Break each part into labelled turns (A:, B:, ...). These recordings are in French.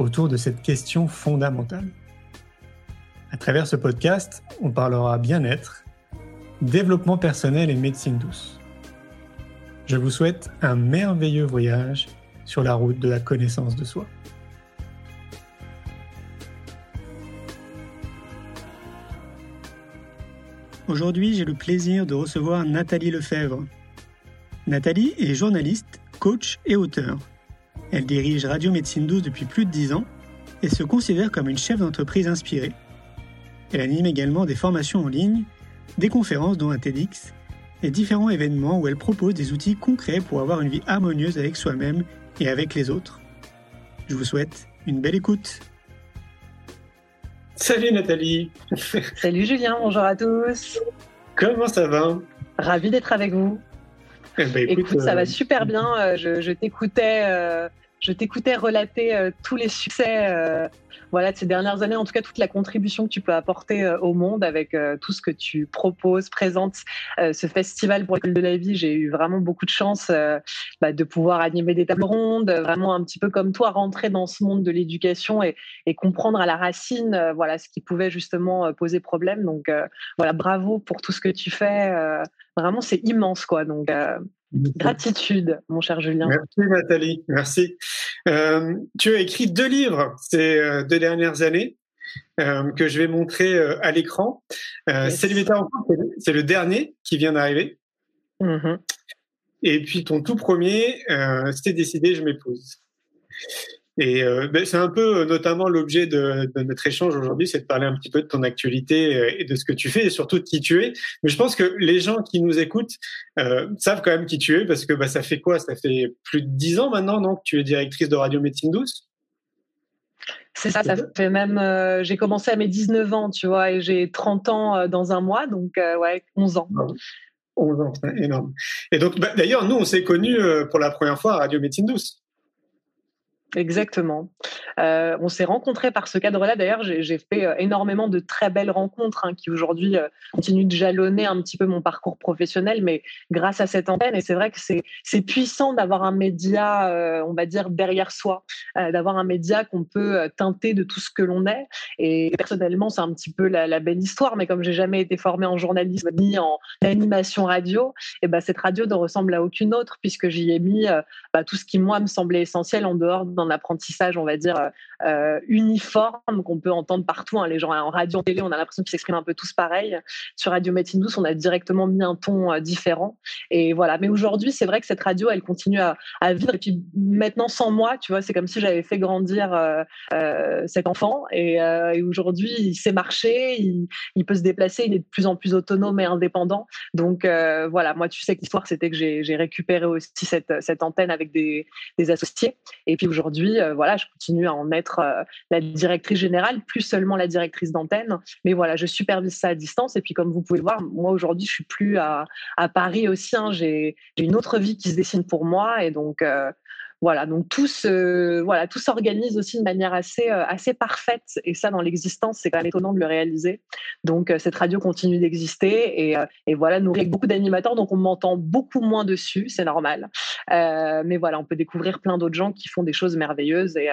A: autour de cette question fondamentale. À travers ce podcast, on parlera bien-être, développement personnel et médecine douce. Je vous souhaite un merveilleux voyage sur la route de la connaissance de soi. Aujourd'hui, j'ai le plaisir de recevoir Nathalie Lefebvre. Nathalie est journaliste, coach et auteur. Elle dirige Radio Médecine 12 depuis plus de 10 ans et se considère comme une chef d'entreprise inspirée. Elle anime également des formations en ligne, des conférences dont un TEDx et différents événements où elle propose des outils concrets pour avoir une vie harmonieuse avec soi-même et avec les autres. Je vous souhaite une belle écoute. Salut Nathalie.
B: Salut Julien, bonjour à tous.
A: Comment ça va?
B: Ravi d'être avec vous. Eh ben, écoute, ça va euh, super bien. Euh, je, t'écoutais, euh, je t'écoutais relater tous les succès voilà, de ces dernières années, en tout cas toute la contribution que tu peux apporter euh, au monde avec euh, tout ce que tu proposes, présentes. Euh, ce festival pour l'école de la vie, j'ai eu vraiment beaucoup de chance bah, de pouvoir animer des tables rondes, vraiment un petit peu comme toi, rentrer dans ce monde de l'éducation et, comprendre à la racine voilà, ce qui pouvait justement poser problème. Donc voilà, bravo pour tout ce que tu fais. vraiment, c'est immense. quoi. Donc, Gratitude, mon cher Julien.
A: Merci Nathalie, merci. Euh, tu as écrit deux livres ces euh, deux dernières années euh, que je vais montrer à l'écran. C'est le dernier qui vient d'arriver. Mm-hmm. Et puis ton tout premier, c'était décidé, je m'épouse. Et euh, ben, c'est un peu euh, notamment l'objet de, de, notre échange aujourd'hui, c'est de parler un petit peu de ton actualité euh, et de ce que tu fais et surtout de qui tu es. Mais je pense que les gens qui nous écoutent euh, savent quand même qui tu es parce que bah, ça fait quoi? Ça fait plus de dix ans maintenant, non Que tu es directrice de Radio Médecine Douce?
B: C'est ça, ça fait même. j'ai commencé à mes 19 ans, tu vois, et j'ai 30 ans dans un mois, donc ouais, 11 ans.
A: 11 ans, c'est énorme. Et donc, bah, d'ailleurs, nous, on s'est connus pour la première fois à Radio Médecine Douce.
B: Exactement. Euh, on s'est rencontrés par ce cadre-là. D'ailleurs, j'ai fait euh, énormément de très belles rencontres hein, qui aujourd'hui euh, continuent de jalonner un petit peu mon parcours professionnel, mais grâce à cette antenne. Et c'est vrai que c'est puissant d'avoir un média, on va dire, derrière soi, d'avoir un média qu'on peut teinter de tout ce que l'on est. Et personnellement, c'est un petit peu la, belle histoire, mais comme j'ai jamais été formée en journalisme ni en animation radio, et ben cette radio ne ressemble à aucune autre puisque j'y ai mis bah, tout ce qui moi me semblait essentiel en dehors de apprentissage, on va dire, euh, euh, uniforme qu'on peut entendre partout. Hein. Les gens en radio, en télé, on a l'impression qu'ils s'expriment un peu tous pareil. Sur Radio Médecine Douce, on a directement mis un ton euh, différent. Et voilà. Mais aujourd'hui, c'est vrai que cette radio, elle continue à, vivre. Et puis maintenant, sans moi, tu vois, c'est comme si j'avais fait grandir cet enfant. Et, aujourd'hui, il sait marcher, il, peut se déplacer, il est de plus en plus autonome et indépendant. Donc voilà, moi, tu sais que l'histoire, c'était que j'ai récupéré aussi cette, cette antenne avec des, des associés. Et puis aujourd'hui, aujourd'hui, euh, voilà, je continue à en être euh, la directrice générale, plus seulement la directrice d'antenne. Mais voilà, je supervise ça à distance. Et puis, comme vous pouvez le voir, moi aujourd'hui, je suis plus à, Paris aussi. Hein. J'ai une autre vie qui se dessine pour moi. Et donc, euh, voilà, donc tout se, voilà, tout s'organise aussi de manière assez, euh, assez parfaite. Et ça, dans l'existence, c'est quand même étonnant de le réaliser. Donc, euh, cette radio continue d'exister et, euh, et, voilà, avec beaucoup d'animateurs. Donc, on m'entend beaucoup moins dessus, c'est normal. mais voilà, on peut découvrir plein d'autres gens qui font des choses merveilleuses et,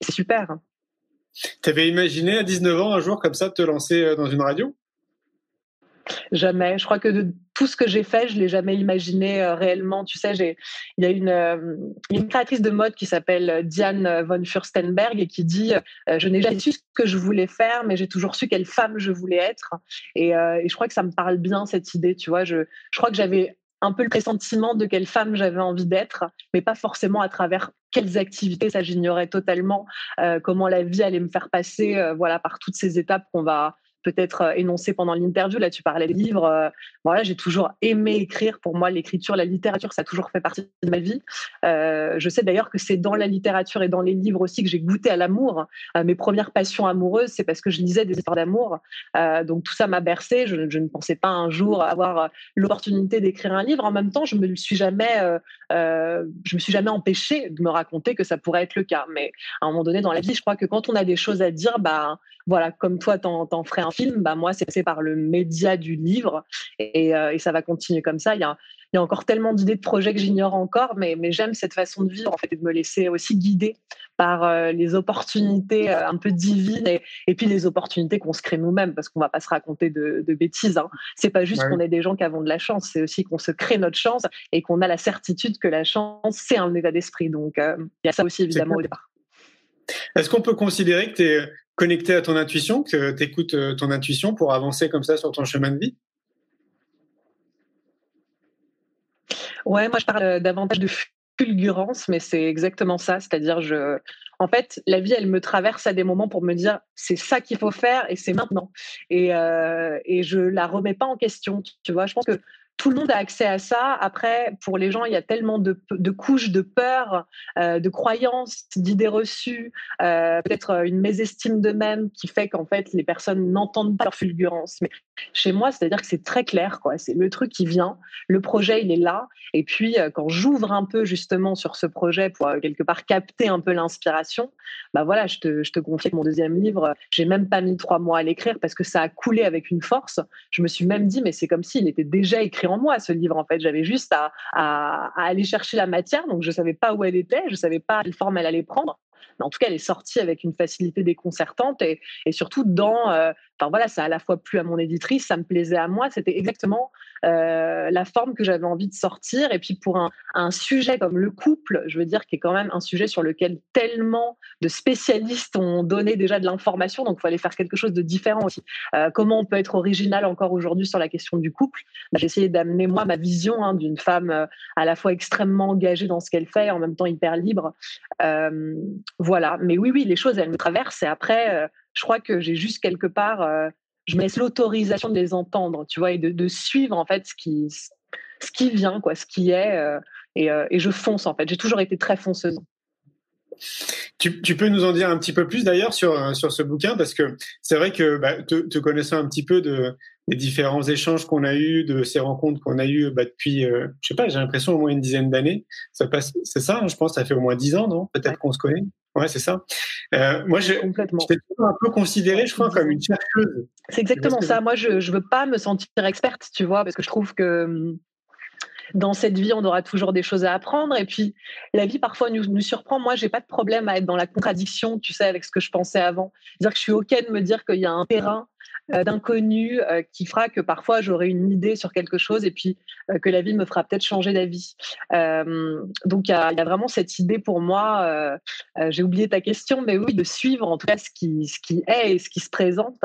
B: c'est super.
A: Tu avais imaginé à 19 ans un jour comme ça te lancer dans une radio?
B: Jamais. Je crois que de tout ce que j'ai fait, je l'ai jamais imaginé euh, réellement. Tu sais, il y a une, euh, une créatrice de mode qui s'appelle Diane von Furstenberg et qui dit euh, Je n'ai jamais su ce que je voulais faire, mais j'ai toujours su quelle femme je voulais être. Et, je crois que ça me parle bien cette idée. Tu vois, je, je crois que j'avais un peu le pressentiment de quelle femme j'avais envie d'être, mais pas forcément à travers quelles activités. Ça, j'ignorais totalement comment la vie allait me faire passer, voilà, par toutes ces étapes qu'on va peut-être euh, énoncé pendant l'interview. Là, tu parlais des livres. Euh, voilà, j'ai toujours aimé écrire. Pour moi, l'écriture, la littérature, ça a toujours fait partie de ma vie. Euh, je sais d'ailleurs que c'est dans la littérature et dans les livres aussi que j'ai goûté à l'amour. mes premières passions amoureuses, c'est parce que je lisais des histoires d'amour. donc tout ça m'a bercé. Je, ne pensais pas un jour avoir l'opportunité d'écrire un livre. En même temps, je me suis jamais, je me suis jamais empêchée de me raconter que ça pourrait être le cas. Mais à un moment donné dans la vie, je crois que quand on a des choses à dire, bah voilà, comme toi, t'en, t'en ferais un film, bah moi, c'est par le média du livre et, euh, et, ça va continuer comme ça. Il y a, il y a encore tellement d'idées de projets que j'ignore encore, mais, mais j'aime cette façon de vivre en fait et de me laisser aussi guider par euh, les opportunités euh, un peu divines et, et, puis les opportunités qu'on se crée nous-mêmes parce qu'on va pas se raconter de, de bêtises. Hein. C'est pas juste qu'on est des gens qui avons de la chance, c'est aussi qu'on se crée notre chance et qu'on a la certitude que la chance c'est un état d'esprit. Donc il y a ça aussi évidemment au départ.
A: Est-ce qu'on peut considérer que tu es connecté à ton intuition, que tu écoutes euh, ton intuition pour avancer comme ça sur ton chemin de vie?
B: Ouais, moi je parle euh, davantage de fulgurance, mais c'est exactement ça. C'est-à-dire, je, en fait, la vie, elle me traverse à des moments pour me dire c'est ça qu'il faut faire et c'est maintenant. Et, euh, et je la remets pas en question. Tu vois, je pense que tout le monde a accès à ça. Après, pour les gens, il y a tellement de, couches de peur, euh, de croyances, d'idées reçues, euh, peut-être une mésestime d'eux-mêmes qui fait qu'en fait, les personnes n'entendent pas leur fulgurance. Mais chez moi, c'est-à-dire que c'est très clair, quoi. C'est le truc qui vient, le projet, il est là. Et puis, euh, quand j'ouvre un peu justement sur ce projet pour quelque part capter un peu l'inspiration, bah voilà, je te, confie mon deuxième livre, j'ai même pas mis trois mois à l'écrire parce que ça a coulé avec une force. Je me suis même dit, mais c'est comme s'il était déjà écrit en moi, ce livre, en fait. J'avais juste à, aller chercher la matière, donc je savais pas où elle était, je savais pas quelle forme elle allait prendre. Mais en tout cas, elle est sortie avec une facilité déconcertante et, et surtout dans, euh, enfin voilà, ça a à la fois plu à mon éditrice, ça me plaisait à moi, c'était exactement euh, la forme que j'avais envie de sortir. Et puis pour un, sujet comme le couple, je veux dire, qui est quand même un sujet sur lequel tellement de spécialistes ont donné déjà de l'information, donc il fallait faire quelque chose de différent aussi. Euh, comment on peut être original encore aujourd'hui sur la question du couple? Bah, J'ai essayé d'amener moi ma vision hein, d'une femme euh, à la fois extrêmement engagée dans ce qu'elle fait, en même temps hyper libre. Voilà, mais oui, oui, les choses, elles me traversent. Et après, je crois que j'ai juste quelque part, euh, je me laisse l'autorisation de les entendre, tu vois, et de, suivre en fait ce qui, ce qui vient, quoi, ce qui est, euh, et, et, je fonce en fait. J'ai toujours été très fonceuse.
A: Tu, tu, peux nous en dire un petit peu plus d'ailleurs sur, sur ce bouquin parce que c'est vrai que bah, te, te, connaissant un petit peu de, des différents échanges qu'on a eus, de ces rencontres qu'on a eues bah, depuis, euh, je sais pas, j'ai l'impression au moins une dizaine d'années. Ça passe, c'est ça, hein, je pense, ça fait au moins dix ans, non? Peut-être qu'on se connaît. Ouais, c'est ça. Euh, moi, j'ai un peu considéré, je crois, comme une chercheuse.
B: C'est exactement ça. Moi, je ne veux pas me sentir experte, tu vois, parce que je trouve que hum, dans cette vie, on aura toujours des choses à apprendre. Et puis, la vie, parfois, nous, nous surprend. Moi, j'ai pas de problème à être dans la contradiction, tu sais, avec ce que je pensais avant. C'est-à-dire que je suis OK de me dire qu'il y a un terrain euh, d'inconnu euh, qui fera que parfois j'aurai une idée sur quelque chose et puis euh, que la vie me fera peut-être changer d'avis. donc il y, a vraiment cette idée pour moi, j'ai oublié ta question, mais oui, de suivre en tout cas ce qui, ce qui est et ce qui se présente.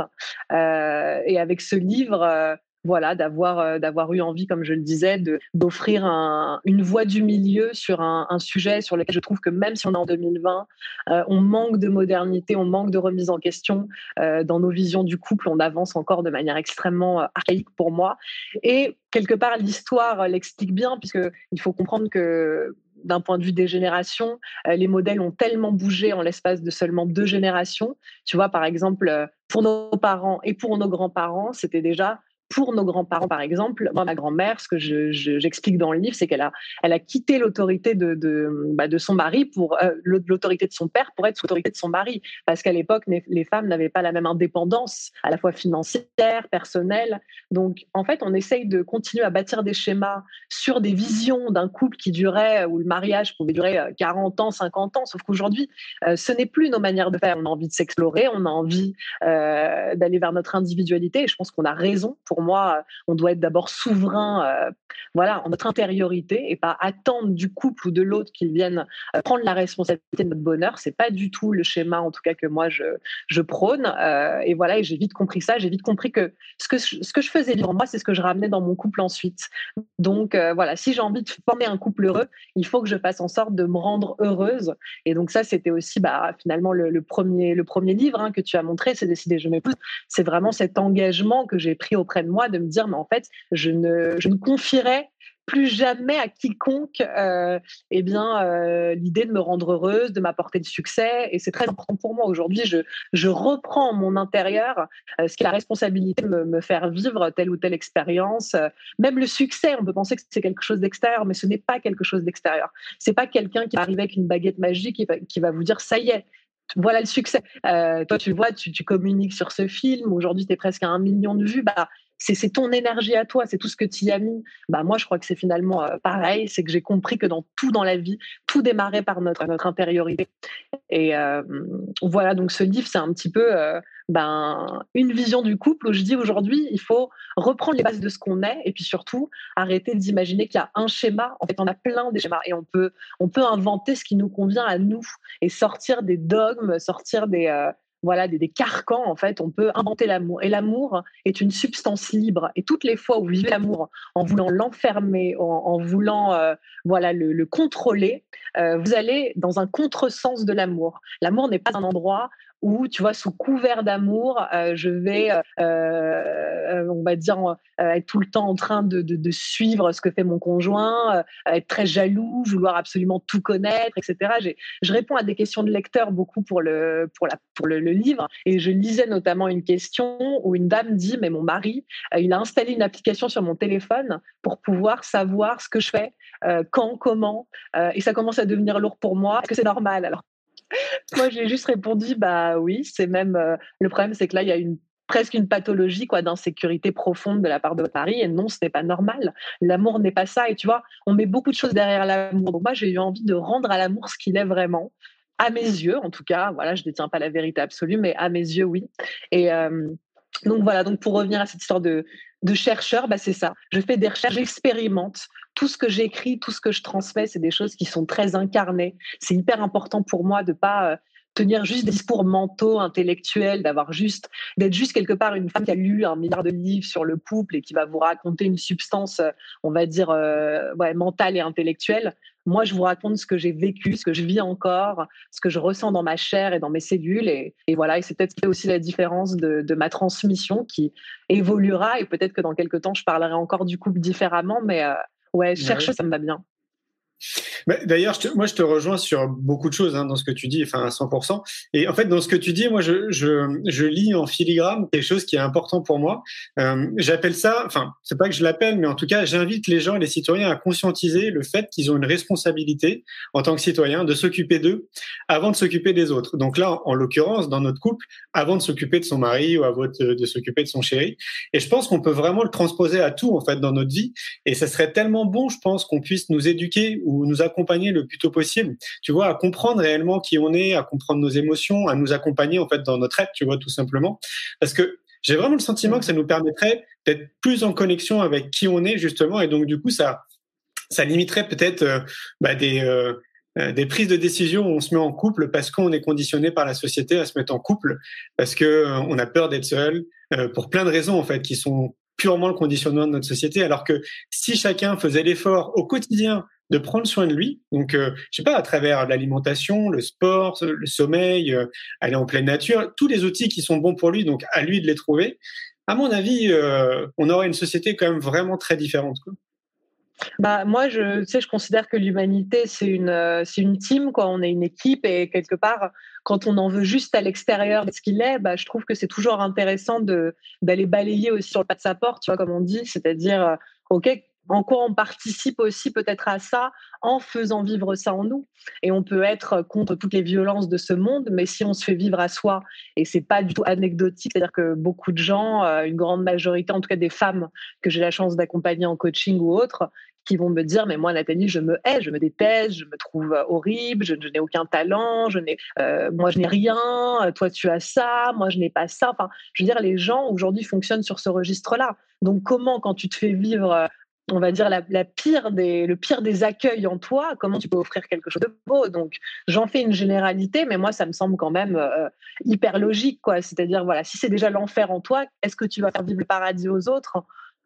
B: et avec ce livre, voilà, d'avoir euh, d'avoir eu envie, comme je le disais, de d'offrir un, une voie du milieu sur un, sujet sur lequel je trouve que même si on est en 2020, euh, on manque de modernité, on manque de remise en question euh, dans nos visions du couple, on avance encore de manière extrêmement archaïque pour moi. Et quelque part, l'histoire l'explique bien, puisque il faut comprendre que d'un point de vue des générations, les modèles ont tellement bougé en l'espace de seulement deux générations. Tu vois, par exemple, pour nos parents et pour nos grands-parents, c'était déjà pour nos grands-parents, par exemple, moi, ma grand-mère, ce que j'explique dans le livre, c'est qu'elle a, quitté l'autorité bah, de, son mari pour euh, l'autorité de son père pour être sous l'autorité de son mari, parce qu'à l'époque, les femmes n'avaient pas la même indépendance, à la fois financière, personnelle. Donc, en fait, on essaye de continuer à bâtir des schémas sur des visions d'un couple qui durait, où le mariage pouvait durer 40 euh, ans, 50 ans, sauf qu'aujourd'hui, euh, ce n'est plus nos manières de faire. On a envie de s'explorer, on a envie d'aller vers notre individualité, et je pense qu'on a raison pour pour moi, on doit être d'abord souverain, voilà, en notre intériorité et pas attendre du couple ou de l'autre qu'il vienne prendre la responsabilité de notre bonheur. C'est pas du tout le schéma, en tout cas, que moi je, je prône. et voilà, et j'ai vite compris ça. J'ai vite compris que ce que ce que je faisais vivre moi, c'est ce que je ramenais dans mon couple ensuite. Donc voilà, si j'ai envie de former un couple heureux, il faut que je fasse en sorte de me rendre heureuse. Et donc ça, c'était aussi bah, finalement le, premier, le premier livre hein, que tu as montré, c'est Décider, je m'épouse. C'est vraiment cet engagement que j'ai pris auprès de moi de me dire, mais en fait, je ne, je ne confierai plus jamais à quiconque euh, eh bien euh, l'idée de me rendre heureuse, de m'apporter du succès et c'est très important pour moi aujourd'hui. Je, je reprends mon intérieur euh, ce qui est la responsabilité de me, faire vivre telle ou telle expérience. même le succès, on peut penser que c'est quelque chose d'extérieur, mais ce n'est pas quelque chose d'extérieur. C'est pas quelqu'un qui arrive avec une baguette magique qui va, qui va vous dire ça y est, voilà le succès. Euh, toi, tu vois, tu, tu communiques sur ce film. Aujourd'hui, tu es presque à un million de vues. Bah, c'est ton énergie à toi, c'est tout ce que tu y as mis. Bah, moi, je crois que c'est finalement euh, pareil. C'est que j'ai compris que dans tout dans la vie, tout démarrait par notre, notre intériorité. Et euh, voilà, donc ce livre, c'est un petit peu ben, une vision du couple où je dis aujourd'hui, il faut reprendre les bases de ce qu'on est et puis surtout arrêter d'imaginer qu'il y a un schéma. En fait, on a plein de schémas et on peut, on peut inventer ce qui nous convient à nous et sortir des dogmes, sortir des, euh, voilà, des, carcans, en fait, on peut inventer l'amour. Et l'amour est une substance libre. Et toutes les fois où vous vivez l'amour en voulant l'enfermer, en, voulant euh, voilà, le, contrôler, euh, vous allez dans un contresens de l'amour. L'amour n'est pas un endroit où, tu vois, sous couvert d'amour, euh, je vais, euh, euh, on va dire, être tout le temps en train de, de, suivre ce que fait mon conjoint, être très jaloux, vouloir absolument tout connaître, etc. Je réponds à des questions de lecteurs beaucoup pour le, pour la, pour le, livre. Et je lisais notamment une question où une dame dit, mais mon mari, il a installé une application sur mon téléphone pour pouvoir savoir ce que je fais, quand, comment. et ça commence à devenir lourd pour moi. Est-ce que c'est normal? Alors, moi, j'ai juste répondu, bah oui, c'est même. Euh, le problème, c'est que là, il y a presque une pathologie quoi d'insécurité profonde de la part de mari et non ce n'est pas normal. L'amour n'est pas ça et tu vois on met beaucoup de choses derrière l'amour. Donc moi j'ai eu envie de rendre à l'amour ce qu'il est vraiment. À mes yeux en tout cas voilà je détiens pas la vérité absolue mais à mes yeux oui. Et euh, donc voilà, donc pour revenir à cette histoire de, de chercheur, bah c'est ça. Je fais des recherches, j'expérimente. Tout ce que j'écris, tout ce que je transmets, c'est des choses qui sont très incarnées. C'est hyper important pour moi de pas euh, tenir juste des discours mentaux, intellectuels, d'avoir juste, d'être juste quelque part une femme qui a lu un milliard de livres sur le couple et qui va vous raconter une substance, euh, on va dire, euh, mentale et intellectuelle. Moi, je vous raconte ce que j'ai vécu, ce que je vis encore, ce que je ressens dans ma chair et dans mes cellules. Et, voilà, et c'est peut-être aussi la différence de, ma transmission qui évoluera. Et peut-être que dans quelques temps, je parlerai encore du couple différemment. Mais euh, ouais, cherche, ça me va bien.
A: D'ailleurs, moi, je te rejoins sur beaucoup de choses hein, dans ce que tu dis, enfin à 100%. Et en fait, dans ce que tu dis, moi, je, je, je lis en filigrane quelque chose qui est important pour moi. Euh, J'appelle ça, enfin, c'est pas que je l'appelle, mais en tout cas, j'invite les gens, les citoyens, à conscientiser le fait qu'ils ont une responsabilité en tant que citoyens de s'occuper d'eux avant de s'occuper des autres. Donc là, en l'occurrence, dans notre couple, avant de s'occuper de son mari ou avant de, de s'occuper de son chéri. Et je pense qu'on peut vraiment le transposer à tout en fait dans notre vie. Et ça serait tellement bon, je pense, qu'on puisse nous éduquer ou nous accompagner le plus tôt possible, tu vois, à comprendre réellement qui on est, à comprendre nos émotions, à nous accompagner en fait dans notre être, tu vois, tout simplement. Parce que j'ai vraiment le sentiment que ça nous permettrait d'être plus en connexion avec qui on est justement, et donc du coup ça ça limiterait peut-être euh, bah, des euh, euh, des prises de décision où on se met en couple parce qu'on est conditionné par la société à se mettre en couple parce que on a peur d'être seul pour plein de raisons en fait qui sont purement le conditionnement de notre société alors que si chacun faisait l'effort au quotidien de prendre soin de lui. Donc, euh, je sais pas, à travers l'alimentation, le sport, le sommeil, euh, aller en pleine nature, tous les outils qui sont bons pour lui, donc à lui de les trouver. À mon avis, euh, on aurait une société quand même vraiment très différente. Quoi.
B: Bah, moi, je, sais, je considère que l'humanité, c'est une, c'est une team, quoi. On est une équipe et quelque part, quand on en veut juste à l'extérieur de ce qu'il est, bah, je trouve que c'est toujours intéressant d'aller balayer aussi sur le pas de sa porte, tu vois, comme on dit, c'est-à-dire, OK, en quoi on participe aussi peut-être à ça en faisant vivre ça en nous. Et on peut être contre toutes les violences de ce monde, mais si on se fait vivre à soi, et c'est pas du tout anecdotique, c'est-à-dire que beaucoup de gens, euh, une grande majorité, en tout cas des femmes que j'ai la chance d'accompagner en coaching ou autre, qui vont me dire mais moi Nathalie je me hais, je me déteste, je me trouve horrible, je, n'ai aucun talent, je n'ai moi je n'ai rien, toi tu as ça, moi je n'ai pas ça. Enfin, je veux dire les gens aujourd'hui fonctionnent sur ce registre-là. Donc comment quand tu te fais vivre on va dire, la, pire des, le pire des accueils en toi, comment tu peux offrir quelque chose de beau? Donc, j'en fais une généralité, mais moi, ça me semble quand même euh, hyper logique, quoi. C'est-à-dire, voilà, si c'est déjà l'enfer en toi, est-ce que tu vas faire vivre le paradis aux autres?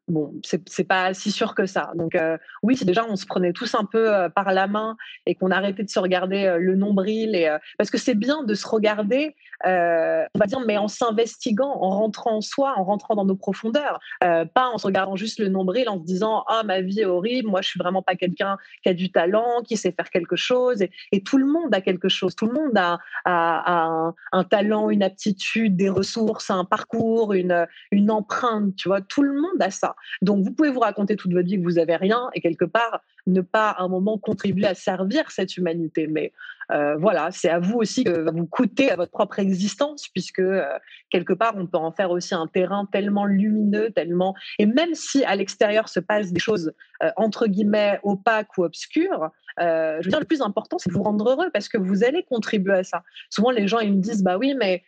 B: Bon, c'est pas si sûr que ça. Donc euh, oui, si déjà on se prenait tous un peu euh, par la main et qu'on arrêtait de se regarder euh, le nombril, et, parce que c'est bien de se regarder, on va dire, mais en s'investiguant, en rentrant en soi, en rentrant dans nos profondeurs, pas en se regardant juste le nombril, en se disant ah ma vie est horrible, moi je suis vraiment pas quelqu'un qui a du talent, qui sait faire quelque chose, et, tout le monde a quelque chose, tout le monde a, un, un, talent, une aptitude, des ressources, un parcours, une, une empreinte, tu vois, tout le monde a ça. Donc, vous pouvez vous raconter toute votre vie que vous n'avez rien et quelque part ne pas à un moment contribuer à servir cette humanité. Mais euh, voilà, c'est à vous aussi que va vous coûter à votre propre existence, puisque euh, quelque part, on peut en faire aussi un terrain tellement lumineux, tellement. Et même si à l'extérieur se passent des choses euh, entre guillemets opaques ou obscures, je veux dire, le plus important, c'est de vous rendre heureux parce que vous allez contribuer à ça. Souvent, les gens, ils me disent, bah oui, mais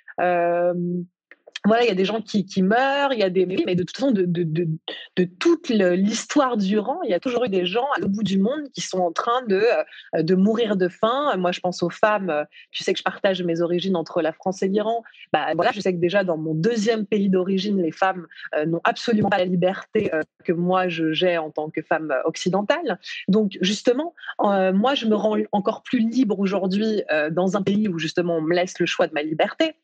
B: voilà, il y a des gens qui, meurent, il y a des mais de toute façon de, de, de, toute l'histoire durant, il y a toujours eu des gens à l'autre bout du monde qui sont en train de euh, de mourir de faim. Moi, je pense aux femmes. Tu sais que je partage mes origines entre la France et l'Iran. Bah voilà, je sais que déjà dans mon deuxième pays d'origine, les femmes euh, n'ont absolument pas la liberté euh, que moi j'ai en tant que femme occidentale. Donc justement, moi je me rends encore plus libre aujourd'hui dans un pays où justement on me laisse le choix de ma liberté,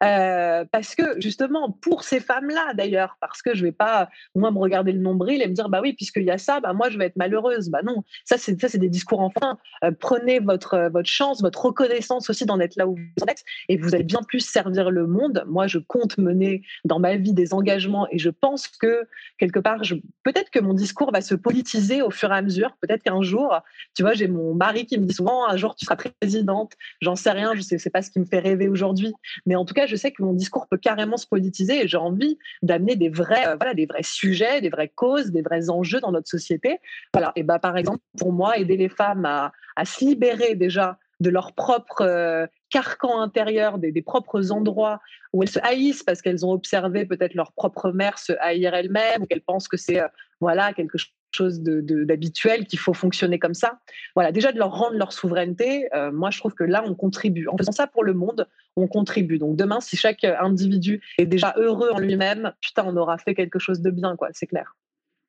B: parce que justement pour ces femmes-là d'ailleurs, parce que je vais pas moi me regarder le nombril et me dire bah oui puisqu'il y a ça, bah moi je vais être malheureuse. Bah non, ça c'est ça c'est des discours enfin. Euh, prenez votre euh, votre chance, votre reconnaissance aussi d'en être là où vous êtes et vous allez bien plus servir le monde. Moi je compte mener dans ma vie des engagements et je pense que quelque part peut-être que mon discours va se politiser au fur et à mesure. Peut-être qu'un jour, tu vois, j'ai mon mari qui me dit souvent un jour tu seras présidente. J'en sais rien, je sais c'est pas ce qui me fait rêver aujourd'hui, mais en tout cas je sais que mon discours peut carrément se politiser et j'ai envie d'amener des vrais, euh, voilà, des vrais sujets, des vraies causes, des vrais enjeux dans notre société. Voilà. Et bah, par exemple, pour moi, aider les femmes à, à se libérer déjà de leur propre euh, carcan intérieur, des, des, propres endroits où elles se haïssent parce qu'elles ont observé peut-être leur propre mère se haïr elle-même ou qu'elles pensent que c'est euh, voilà quelque chose d'habituel, de, qu'il faut fonctionner comme ça. Voilà, déjà de leur rendre leur souveraineté, euh, moi je trouve que là on contribue. En faisant ça pour le monde, on contribue. Donc demain, si chaque individu est déjà heureux en lui-même, putain, on aura fait quelque chose de bien, quoi, c'est clair.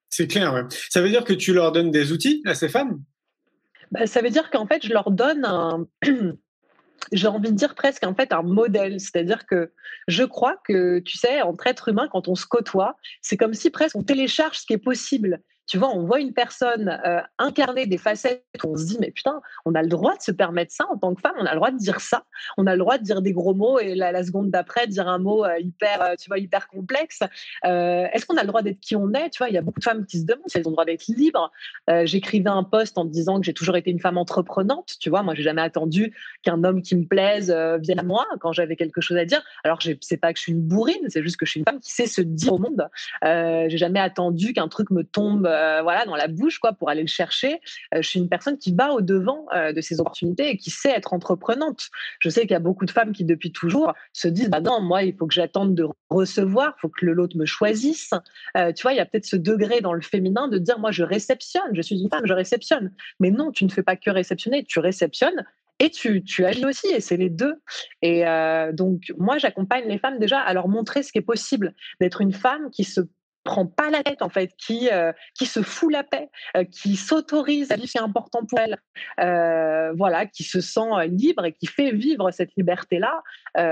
A: C'est clair, ouais. Ça veut dire que tu leur donnes des outils à ces femmes?
B: Bah, ça veut dire qu'en fait, je leur donne un, j'ai envie de dire presque en fait un modèle. C'est-à-dire que je crois que, tu sais, entre êtres humains, quand on se côtoie, c'est comme si presque on télécharge ce qui est possible. Tu vois, on voit une personne euh, incarner des facettes, on se dit, mais putain, on a le droit de se permettre ça en tant que femme, on a le droit de dire ça, on a le droit de dire des gros mots et la, seconde d'après, dire un mot euh, hyper, euh, tu vois, hyper complexe. Est-ce qu'on a le droit d'être qui on est? Tu vois, il y a beaucoup de femmes qui se demandent si elles ont le droit d'être libres. J'écrivais un post en disant que j'ai toujours été une femme entreprenante. Tu vois, moi, j'ai jamais attendu qu'un homme qui me plaise vienne à moi quand j'avais quelque chose à dire. Alors, c'est pas que je suis une bourrine, c'est juste que je suis une femme qui sait se dire au monde. j'ai jamais attendu qu'un truc me tombe voilà, dans la bouche quoi, pour aller le chercher. Euh, je suis une personne qui va au-devant euh, de ces opportunités et qui sait être entreprenante. Je sais qu'il y a beaucoup de femmes qui, depuis toujours, se disent bah non, moi, il faut que j'attende de recevoir, il faut que l'autre me choisisse. tu vois, il y a peut-être ce degré dans le féminin de dire moi, je réceptionne, je suis une femme, je réceptionne. Mais non, tu ne fais pas que réceptionner, tu réceptionnes et tu, tu, agis aussi, et c'est les deux. Et donc, moi, j'accompagne les femmes déjà à leur montrer ce qui est possible, d'être une femme qui se prend pas la tête en fait, qui euh, qui se fout la paix, euh, qui s'autorise à dire ce qui est important pour elle, euh, voilà, qui se sent libre et qui fait vivre cette liberté là.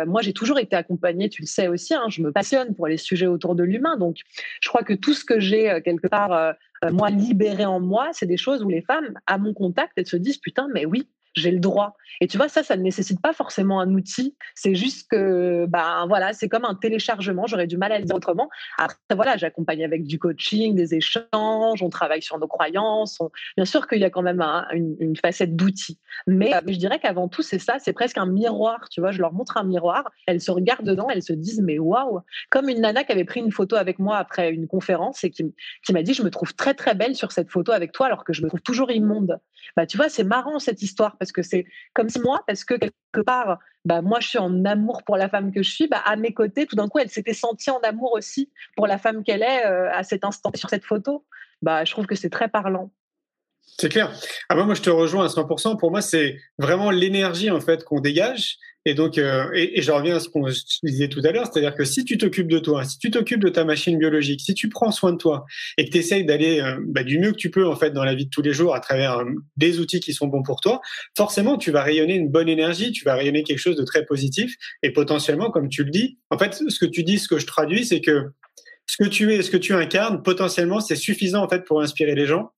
B: moi, j'ai toujours été accompagnée, tu le sais aussi, hein, je me passionne pour les sujets autour de l'humain, donc je crois que tout ce que j'ai quelque part moi libéré en moi, c'est des choses où les femmes à mon contact elles se disent putain mais oui j'ai le droit. Et tu vois, ça, ça ne nécessite pas forcément un outil. C'est juste que, ben voilà, c'est comme un téléchargement. J'aurais du mal à le dire autrement. Après, voilà, j'accompagne avec du coaching, des échanges, on travaille sur nos croyances. Bien sûr qu'il y a quand même une, facette d'outil. Mais, euh, je dirais qu'avant tout, c'est ça, c'est presque un miroir. Tu vois, je leur montre un miroir, elles se regardent dedans, elles se disent, mais waouh! Comme une nana qui avait pris une photo avec moi après une conférence et qui, qui m'a dit, je me trouve très, très belle sur cette photo avec toi alors que je me trouve toujours immonde. Bah, tu vois, c'est marrant cette histoire parce que c'est comme si moi, parce que quelque part, bah, moi, je suis en amour pour la femme que je suis, bah, à mes côtés, tout d'un coup, elle s'était sentie en amour aussi pour la femme qu'elle est euh, à cet instant sur cette photo. Bah, je trouve que c'est très parlant.
A: C'est clair. Ah bah, moi, je te rejoins à 100%. Pour moi, c'est vraiment l'énergie en fait qu'on dégage. Et donc, euh, et, je reviens à ce qu'on disait tout à l'heure, c'est-à-dire que si tu t'occupes de toi, si tu t'occupes de ta machine biologique, si tu prends soin de toi et que tu essayes d'aller euh, bah, du mieux que tu peux en fait dans la vie de tous les jours à travers euh, des outils qui sont bons pour toi, forcément, tu vas rayonner une bonne énergie, tu vas rayonner quelque chose de très positif et potentiellement, comme tu le dis, en fait, ce que tu dis, ce que je traduis, c'est que ce que tu es, ce que tu incarnes, potentiellement, c'est suffisant en fait pour inspirer les gens.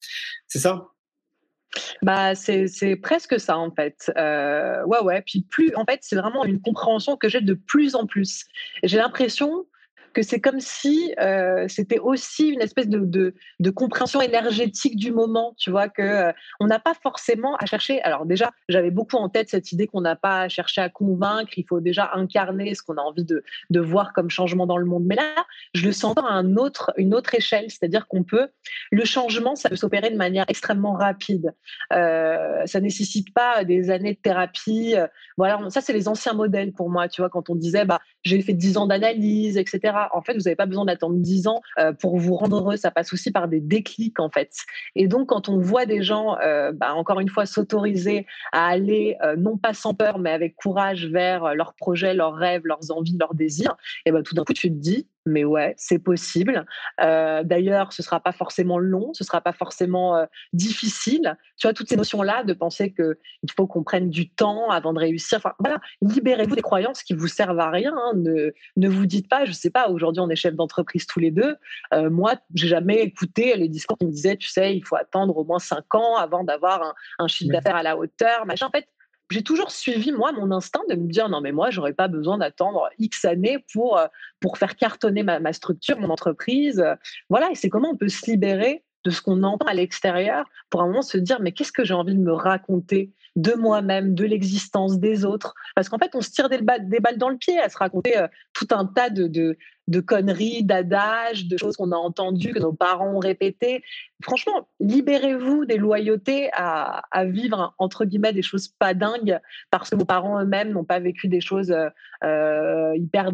A: C'est ça?
B: Bah, c'est presque ça en fait. Euh, ouais, ouais. Puis plus, en fait, c'est vraiment une compréhension que j'ai de plus en plus. J'ai l'impression que c'est comme si euh, c'était aussi une espèce de, de, de, compréhension énergétique du moment, tu vois, que euh, on n'a pas forcément à chercher. Alors déjà, j'avais beaucoup en tête cette idée qu'on n'a pas à chercher à convaincre, il faut déjà incarner ce qu'on a envie de, de voir comme changement dans le monde. Mais là, je le sens à un autre, une autre échelle, c'est-à-dire qu'on peut, le changement, ça peut s'opérer de manière extrêmement rapide. Euh, ça nécessite pas des années de thérapie. Voilà, ça c'est les anciens modèles pour moi, tu vois, quand on disait, bah, j'ai fait 10 ans d'analyse, etc en fait, vous n'avez pas besoin d'attendre 10 ans euh, pour vous rendre heureux. Ça passe aussi par des déclics, en fait. Et donc, quand on voit des gens, euh, bah, encore une fois, s'autoriser à aller, euh, non pas sans peur, mais avec courage vers leurs projets, leurs rêves, leurs envies, leurs désirs, et ben tout d'un coup, tu te dis, mais ouais, c'est possible. Euh, d'ailleurs, ce sera pas forcément long, ce sera pas forcément euh, difficile. Tu vois, toutes ces notions-là de penser que il faut qu'on prenne du temps avant de réussir. Enfin, voilà, libérez-vous des croyances qui vous servent à rien. Hein. Ne, ne vous dites pas, je sais pas, aujourd'hui on est chef d'entreprise tous les deux. Euh, moi, j'ai jamais écouté les discours qui me disaient, tu sais, il faut attendre au moins cinq ans avant d'avoir un, un chiffre d'affaires à la hauteur. Machin. En fait, j'ai toujours suivi moi mon instinct de me dire non mais moi j'aurais pas besoin d'attendre X années pour euh, pour faire cartonner ma, ma structure, mon entreprise. Voilà, et c'est comment on peut se libérer de ce qu'on entend à l'extérieur pour un moment se dire mais qu'est-ce que j'ai envie de me raconter de moi-même, de l'existence des autres? Parce qu'en fait, on se tire des, balles dans le pied à se raconter euh, tout un tas de, de, conneries, d'adages, de choses qu'on a entendues, que nos parents ont répétées. Franchement, libérez-vous des loyautés à, vivre, entre guillemets, des choses pas dingues parce que vos parents eux-mêmes n'ont pas vécu des choses euh, euh, hyper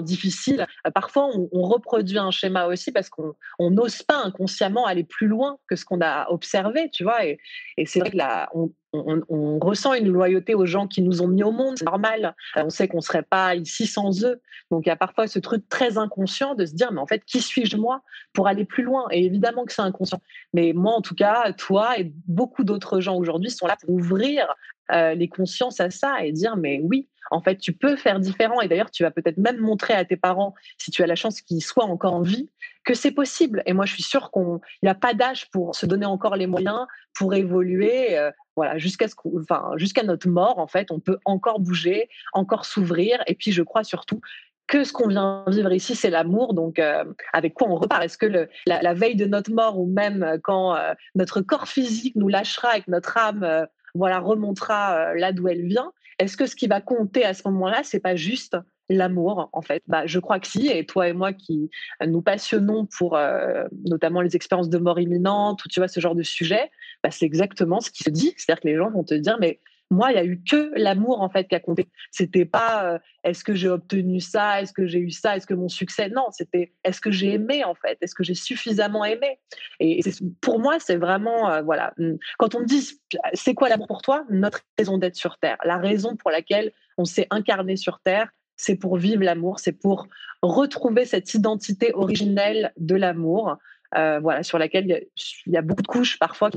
B: difficiles. Parfois, on, reproduit un schéma aussi parce qu'on n'ose pas inconsciemment aller plus loin que ce qu'on a observé, tu vois. Et, c'est vrai que là, on, ressent une loyauté aux gens qui nous ont mis au monde, c'est normal. Euh, on sait qu'on ne serait pas ici sans eux. Donc il y a parfois ce truc très inconscient de se dire, mais en fait, qui suis-je moi pour aller plus loin? Et évidemment que c'est inconscient. Mais moi, en tout cas, toi et beaucoup d'autres gens aujourd'hui sont là pour ouvrir euh, les consciences à ça et dire, mais oui, en fait, tu peux faire différent. Et d'ailleurs, tu vas peut-être même montrer à tes parents, si tu as la chance qu'ils soient encore en vie, que c'est possible. Et moi, je suis sûre qu'il n'y a pas d'âge pour se donner encore les moyens, pour évoluer. Euh, voilà, jusqu'à ce notre mort, en fait, on peut encore bouger, encore s'ouvrir. Et puis, je crois surtout que ce qu'on vient vivre ici, c'est l'amour. Donc, euh, avec quoi on repart? Est-ce que la, veille de notre mort ou même quand euh, notre corps physique nous lâchera et que notre âme voilà remontera là d'où elle vient Est-ce que ce qui va compter à ce moment-là, c'est pas juste l'amour en fait bah, Je crois que si, et toi et moi qui nous passionnons pour euh, notamment les expériences de mort imminente ou tu vois ce genre de sujet, bah, c'est exactement ce qui se dit. C'est-à-dire que les gens vont te dire mais moi, il y a eu que l'amour en fait qui a compté. C'était pas euh, est-ce que j'ai obtenu ça, est-ce que j'ai eu ça, est-ce que mon succès? Non, c'était est-ce que j'ai aimé en fait, est-ce que j'ai suffisamment aimé? Et, pour moi, c'est vraiment euh, voilà. Mmh, quand on me dit c'est quoi l'amour pour toi, notre raison d'être sur terre, la raison pour laquelle on s'est incarné sur terre, c'est pour vivre l'amour, c'est pour retrouver cette identité originelle de l'amour, euh, voilà, sur laquelle il y, a, beaucoup de couches parfois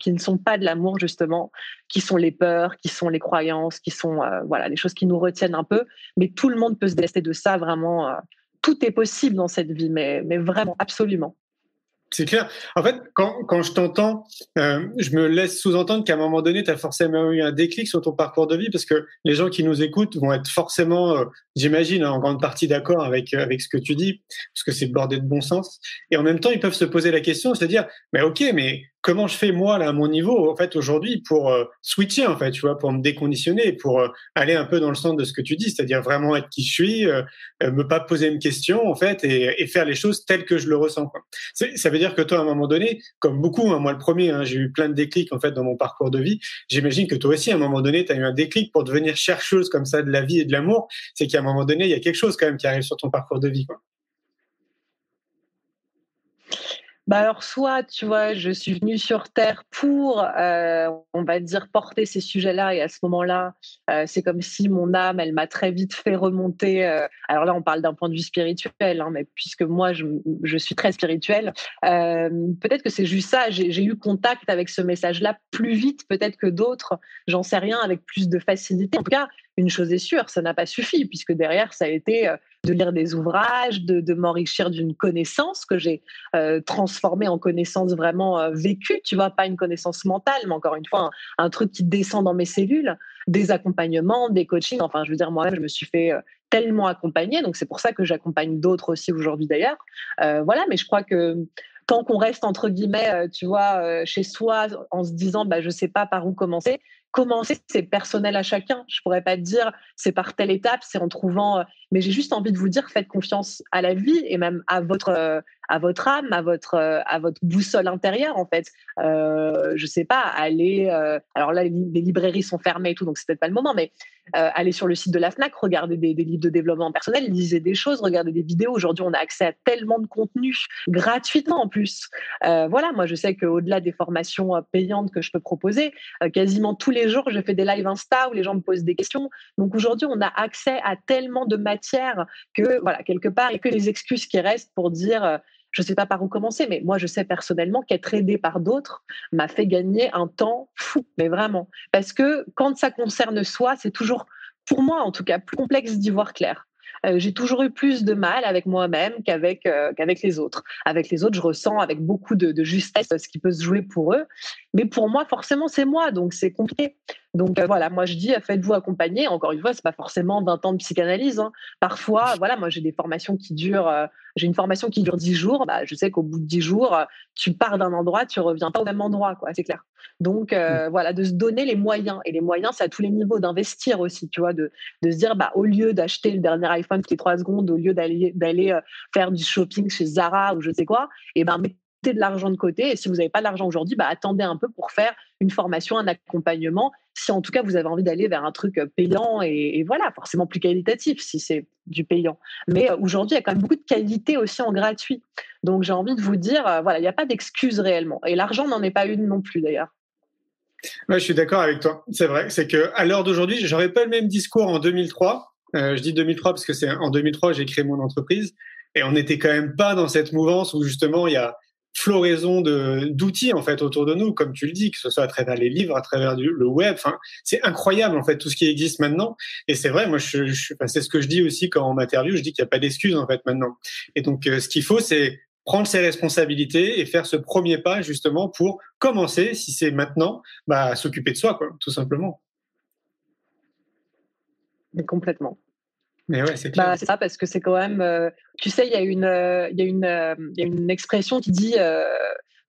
B: qui, ne sont pas de l'amour justement, qui sont les peurs, qui sont les croyances, qui sont euh, voilà les choses qui nous retiennent un peu. Mais tout le monde peut se délester de ça vraiment. Euh, tout est possible dans cette vie, mais, mais vraiment absolument.
A: C'est clair. En fait, quand, quand je t'entends, euh, je me laisse sous-entendre qu'à un moment donné, tu as forcément eu un déclic sur ton parcours de vie parce que les gens qui nous écoutent vont être forcément, euh, j'imagine, en grande partie d'accord avec, avec ce que tu dis, parce que c'est bordé de bon sens. Et en même temps, ils peuvent se poser la question, se dire, mais ok, mais comment je fais moi là à mon niveau en fait aujourd'hui pour euh, switcher en fait tu vois pour me déconditionner pour euh, aller un peu dans le sens de ce que tu dis c'est-à-dire vraiment être qui je suis euh, me pas poser une question en fait et, et, faire les choses telles que je le ressens quoi. ça veut dire que toi à un moment donné comme beaucoup hein, moi le premier hein, j'ai eu plein de déclics en fait dans mon parcours de vie j'imagine que toi aussi à un moment donné tu as eu un déclic pour devenir chercheuse comme ça de la vie et de l'amour c'est qu'à un moment donné il y a quelque chose quand même qui arrive sur ton parcours de vie quoi.
B: Bah alors soit, tu vois, je suis venue sur Terre pour, euh, on va dire, porter ces sujets-là, et à ce moment-là, euh, c'est comme si mon âme, elle m'a très vite fait remonter. Euh, alors là, on parle d'un point de vue spirituel, hein, mais puisque moi, je, je suis très spirituelle, peut-être que c'est juste ça. J'ai eu contact avec ce message-là plus vite, peut-être que d'autres, j'en sais rien, avec plus de facilité. En tout cas, une chose est sûre, ça n'a pas suffi, puisque derrière, ça a été de lire des ouvrages, de, m'enrichir d'une connaissance que j'ai euh, transformée en connaissance vraiment euh, vécue, tu vois, pas une connaissance mentale, mais encore une fois, un, truc qui descend dans mes cellules, des accompagnements, des coachings, enfin, je veux dire, moi-même, je me suis fait tellement accompagner, donc c'est pour ça que j'accompagne d'autres aussi aujourd'hui d'ailleurs. voilà, mais je crois que tant qu'on reste entre guillemets, tu vois, chez soi en se disant, bah, je sais pas par où commencer, commencer, c'est personnel à chacun. Je pourrais pas te dire c'est par telle étape, c'est en trouvant. Euh, mais j'ai juste envie de vous dire faites confiance à la vie et même à votre euh, à votre âme, à votre euh, à votre boussole intérieure en fait. Euh, je sais pas, aller. alors là, les, librairies sont fermées et tout, donc c'est peut-être pas le moment, mais aller sur le site de la Fnac, regarder des, livres de développement personnel, lisez des choses, regardez des vidéos. Aujourd'hui, on a accès à tellement de contenu gratuitement en plus. voilà, moi je sais qu'au-delà des formations payantes que je peux proposer, quasiment tous les jours, je fais des lives Insta où les gens me posent des questions. Donc aujourd'hui, on a accès à tellement de matière que, voilà, quelque part, et que les excuses qui restent pour dire euh, je ne sais pas par où commencer, mais moi, je sais personnellement qu'être aidé par d'autres m'a fait gagner un temps fou, mais vraiment. Parce que quand ça concerne soi, c'est toujours, pour moi en tout cas, plus complexe d'y voir clair. Euh, j'ai toujours eu plus de mal avec moi-même qu'avec euh, qu'avec les autres. Avec les autres, je ressens avec beaucoup de, de, justesse ce qui peut se jouer pour eux. Mais pour moi, forcément, c'est moi, donc c'est compliqué. Donc euh, voilà, moi je dis faites-vous accompagner. Encore une fois, c'est pas forcément 20 ans de psychanalyse. Hein. Parfois, voilà, moi j'ai des formations qui durent, euh, j'ai une formation qui dure 10 jours. Bah, je sais qu'au bout de 10 jours, euh, tu pars d'un endroit, tu reviens pas au même endroit, quoi. C'est clair. Donc mmh. voilà, de se donner les moyens et les moyens, c'est à tous les niveaux d'investir aussi, tu vois, de, de se dire bah au lieu d'acheter le dernier iPhone qui est 3 secondes, au lieu d'aller d'aller faire du shopping chez Zara ou je sais quoi, et eh ben de l'argent de côté. Et si vous n'avez pas d'argent aujourd'hui, bah, attendez un peu pour faire une formation, un accompagnement. Si en tout cas vous avez envie d'aller vers un truc euh, payant et, voilà, forcément plus qualitatif si c'est du payant. Mais euh, aujourd'hui, il y a quand même beaucoup de qualité aussi en gratuit. Donc j'ai envie de vous dire, euh, voilà, il n'y a pas d'excuse réellement. Et l'argent n'en est pas une non plus d'ailleurs.
A: je suis d'accord avec toi. C'est vrai. C'est que à l'heure d'aujourd'hui, j'aurais pas le même discours en 2003. je dis 2003 parce que c'est en 2003 j'ai créé mon entreprise et on n'était quand même pas dans cette mouvance où justement il y a floraison d'outils en fait autour de nous, comme tu le dis, que ce soit à travers les livres, à travers du, le web. Enfin, c'est incroyable en fait tout ce qui existe maintenant. Et c'est vrai, moi, je, je c'est ce que je dis aussi quand on m'interviewe, je dis qu'il n'y a pas d'excuses en fait maintenant. Et donc, euh, ce qu'il faut, c'est prendre ses responsabilités et faire ce premier pas justement pour commencer, si c'est maintenant, bah, s'occuper de soi, quoi, tout simplement.
B: Mais complètement.
A: Mais ouais, c'est
B: bah, ça, parce que c'est quand même. Euh, tu sais, il y, a une, euh, y, euh, y a une expression qui dit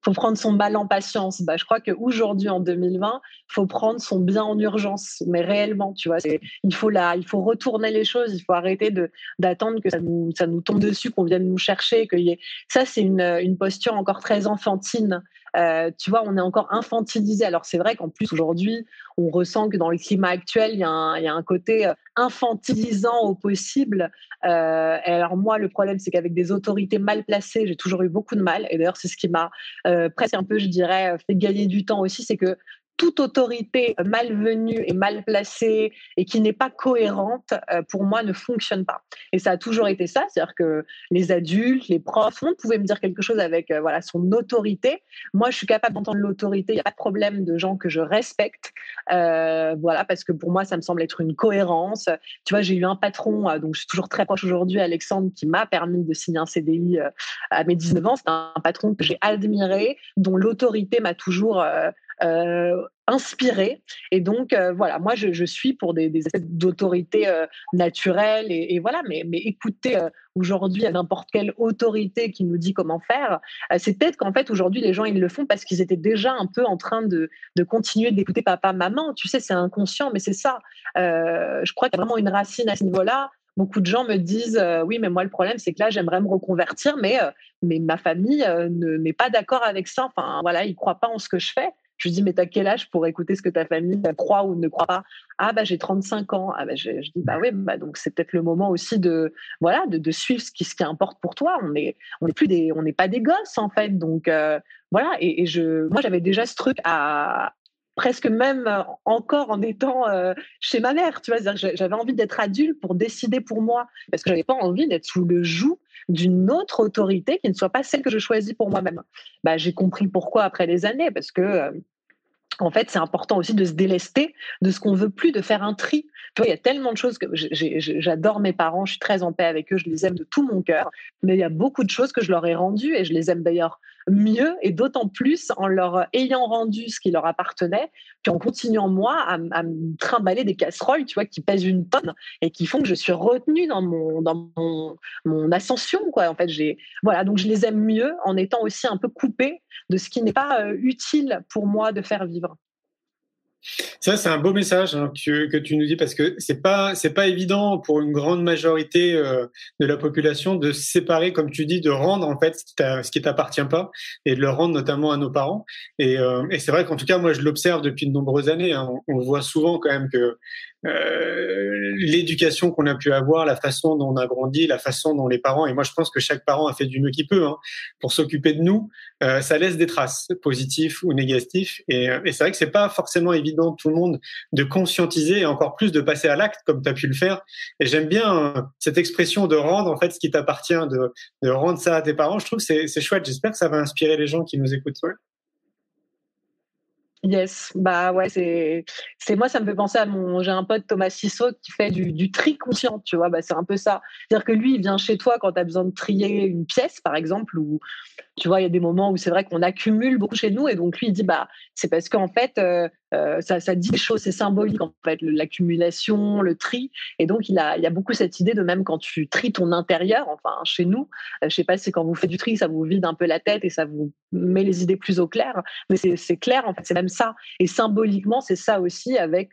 B: faut prendre son mal en patience. Bah, je crois qu'aujourd'hui, en 2020, il faut prendre son bien en urgence, mais réellement, tu vois. Il faut, là, il faut retourner les choses, il faut arrêter d'attendre que ça nous, ça nous tombe dessus, qu'on vienne nous chercher. Que. Ça, c'est une, une posture encore très enfantine. Euh, tu vois, on est encore infantilisé. Alors c'est vrai qu'en plus aujourd'hui, on ressent que dans le climat actuel, il y, a un, côté euh, infantilisant au possible. Euh, alors moi, le problème, c'est qu'avec des autorités mal placées, j'ai toujours eu beaucoup de mal. Et d'ailleurs, c'est ce qui m'a presque un peu, je dirais, fait gagner du temps aussi, c'est que toute autorité malvenue et mal placée et qui n'est pas cohérente, euh, pour moi, ne fonctionne pas. Et ça a toujours été ça, c'est-à-dire que les adultes, les profs, on pouvait me dire quelque chose avec euh, voilà son autorité. Moi, je suis capable d'entendre l'autorité. Il n'y a pas de problème de gens que je respecte, euh, voilà, parce que pour moi, ça me semble être une cohérence. Tu vois, j'ai eu un patron, donc je suis toujours très proche aujourd'hui, Alexandre, qui m'a permis de signer un CDI à mes 19 ans. C'est un patron que j'ai admiré, dont l'autorité m'a toujours inspiré. Et donc, euh, voilà, moi, je, suis pour des, des d'autorité euh, naturelle. Et, voilà, mais, mais écoutez, aujourd'hui, à n'importe quelle autorité qui nous dit comment faire, c'est peut-être qu'en fait, aujourd'hui, les gens, ils le font parce qu'ils étaient déjà un peu en train de, de continuer d'écouter papa, maman. Tu sais, c'est inconscient, mais c'est ça. je crois qu'il y a vraiment une racine à ce niveau-là beaucoup de gens me disent oui mais moi le problème c'est que là j'aimerais me reconvertir mais mais ma famille ne n'est pas d'accord avec ça enfin voilà ils croient pas en ce que je fais je lui dis, mais t'as quel âge pour écouter ce que ta famille croit ou ne croit pas? Ah, bah, j'ai 35 ans. Ah, bah, je, dis, bah oui, bah, donc c'est peut-être le moment aussi de, voilà, de, suivre ce qui, ce qui importe pour toi. On n'est on est plus des, on n'est pas des gosses, en fait. Donc, euh, voilà. Et, je, moi, j'avais déjà ce truc à, presque même encore en étant euh, chez ma mère, tu vois, j'avais envie d'être adulte pour décider pour moi, parce que j'avais pas envie d'être sous le joug d'une autre autorité qui ne soit pas celle que je choisis pour moi-même. Bah, j'ai compris pourquoi après les années, parce que euh, en fait, c'est important aussi de se délester de ce qu'on veut plus, de faire un tri. Tu vois, il y a tellement de choses que j'adore mes parents, je suis très en paix avec eux, je les aime de tout mon cœur, mais il y a beaucoup de choses que je leur ai rendues et je les aime d'ailleurs mieux et d'autant plus en leur ayant rendu ce qui leur appartenait, puis en continuant moi à, me trimballer des casseroles, tu vois, qui pèsent une tonne et qui font que je suis retenue dans mon dans mon, ascension. En fait, j'ai voilà, donc je les aime mieux en étant aussi un peu coupée de ce qui n'est pas euh, utile pour moi de faire vivre.
A: Ça, c'est un beau message hein, que, que, tu nous dis parce que c'est pas c'est pas évident pour une grande majorité euh, de la population de se séparer, comme tu dis, de rendre en fait ce qui t'appartient pas et de le rendre notamment à nos parents. Et, euh, et c'est vrai qu'en tout cas, moi, je l'observe depuis de nombreuses années. Hein. on, voit souvent quand même que euh, l'éducation qu'on a pu avoir, la façon dont on a grandi, la façon dont les parents, et moi je pense que chaque parent a fait du mieux qu'il peut hein, pour s'occuper de nous, euh, ça laisse des traces, positives ou négatives. Et, euh, et c'est vrai que c'est pas forcément évident tout le monde de conscientiser et encore plus de passer à l'acte comme tu as pu le faire. Et j'aime bien euh, cette expression de rendre en fait ce qui t'appartient, de, de, rendre ça à tes parents. Je trouve que c'est chouette. J'espère que ça va inspirer les gens qui nous écoutent.
B: Yes, bah ouais, c'est, c'est moi, ça me fait penser à mon, j'ai un pote Thomas Sissot qui fait du, du tri conscient, tu vois, bah c'est un peu ça. C'est-à-dire que lui, il vient chez toi quand tu as besoin de trier une pièce, par exemple, ou tu vois, il y a des moments où c'est vrai qu'on accumule beaucoup chez nous, et donc lui, il dit, bah c'est parce qu'en fait, euh, euh, ça, ça dit des choses, c'est symbolique en fait, l'accumulation, le tri, et donc il a, il y a beaucoup cette idée de même quand tu tries ton intérieur, enfin chez nous, euh, je sais pas si quand vous faites du tri, ça vous vide un peu la tête et ça vous met les idées plus au clair, mais c'est clair en fait, c'est même ça. Et symboliquement, c'est ça aussi avec,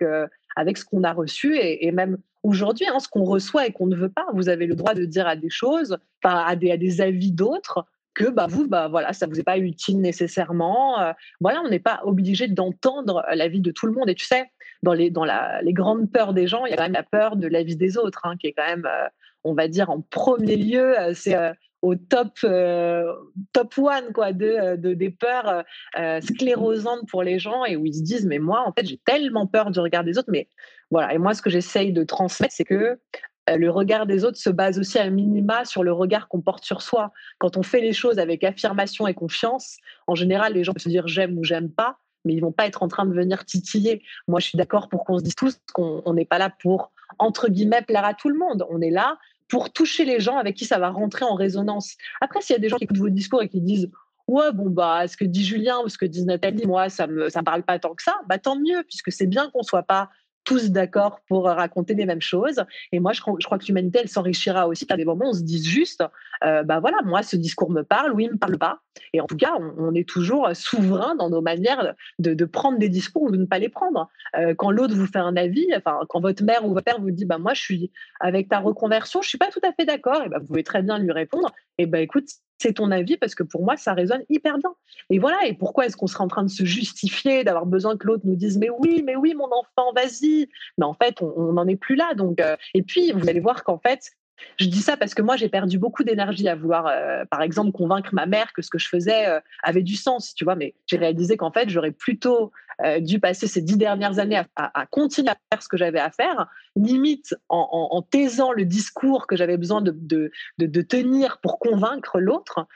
B: avec ce qu'on a reçu et, même aujourd'hui, hein, ce qu'on reçoit et qu'on ne veut pas. Vous avez le droit de dire à des choses, à des, à des avis d'autres que bah, vous, bah, voilà, ça ne vous est pas utile nécessairement. Euh, voilà, on n'est pas obligé d'entendre l'avis de tout le monde. Et tu sais, dans les, dans la, les grandes peurs des gens, il y a quand même la peur de l'avis des autres, hein, qui est quand même, euh, on va dire, en premier lieu, c'est au top euh, top one quoi de, euh, de des peurs euh, euh, sclérosantes pour les gens et où ils se disent mais moi en fait j'ai tellement peur du regard des autres mais voilà et moi ce que j'essaye de transmettre c'est que le regard des autres se base aussi à minima sur le regard qu'on porte sur soi. Quand on fait les choses avec affirmation et confiance, en général, les gens peuvent se dire j'aime ou j'aime pas, mais ils vont pas être en train de venir titiller. Moi, je suis d'accord pour qu'on se dise tous qu'on n'est pas là pour entre guillemets plaire à tout le monde. On est là pour toucher les gens avec qui ça va rentrer en résonance. Après, s'il y a des gens qui écoutent vos discours et qui disent ouais bon bah ce que dit Julien ou ce que dit Nathalie, moi ça me ça me parle pas tant que ça, bah tant mieux puisque c'est bien qu'on soit pas tous d'accord pour raconter les mêmes choses. Et moi, je, crois que l'humanité, elle s'enrichira aussi à des moments où on se dise juste, euh, bah voilà, moi, ce discours me parle, oui, il me parle pas. Et en tout cas, on, est toujours souverain dans nos manières de, de, prendre des discours ou de ne pas les prendre. Euh, quand l'autre vous fait un avis, enfin, quand votre mère ou votre père vous dit, bah moi, je suis avec ta reconversion, je suis pas tout à fait d'accord, et bah, vous pouvez très bien lui répondre, et bah écoute, c'est ton avis parce que pour moi, ça résonne hyper bien. Et voilà, et pourquoi est-ce qu'on serait en train de se justifier, d'avoir besoin que l'autre nous dise mais oui, mais oui, mon enfant, vas-y. Mais en fait, on n'en est plus là. Donc, euh, et puis, vous allez voir qu'en fait, Je dis ça parce que moi, j'ai perdu beaucoup d'énergie à vouloir, euh, par exemple, convaincre ma mère que ce que je faisais euh, avait du sens, tu vois. Mais j'ai réalisé qu'en fait, j'aurais plutôt euh, dû passer ces dix dernières années à, continuer à faire ce que j'avais à faire, limite en, taisant le discours que j'avais besoin de, de, de, tenir pour convaincre l'autre.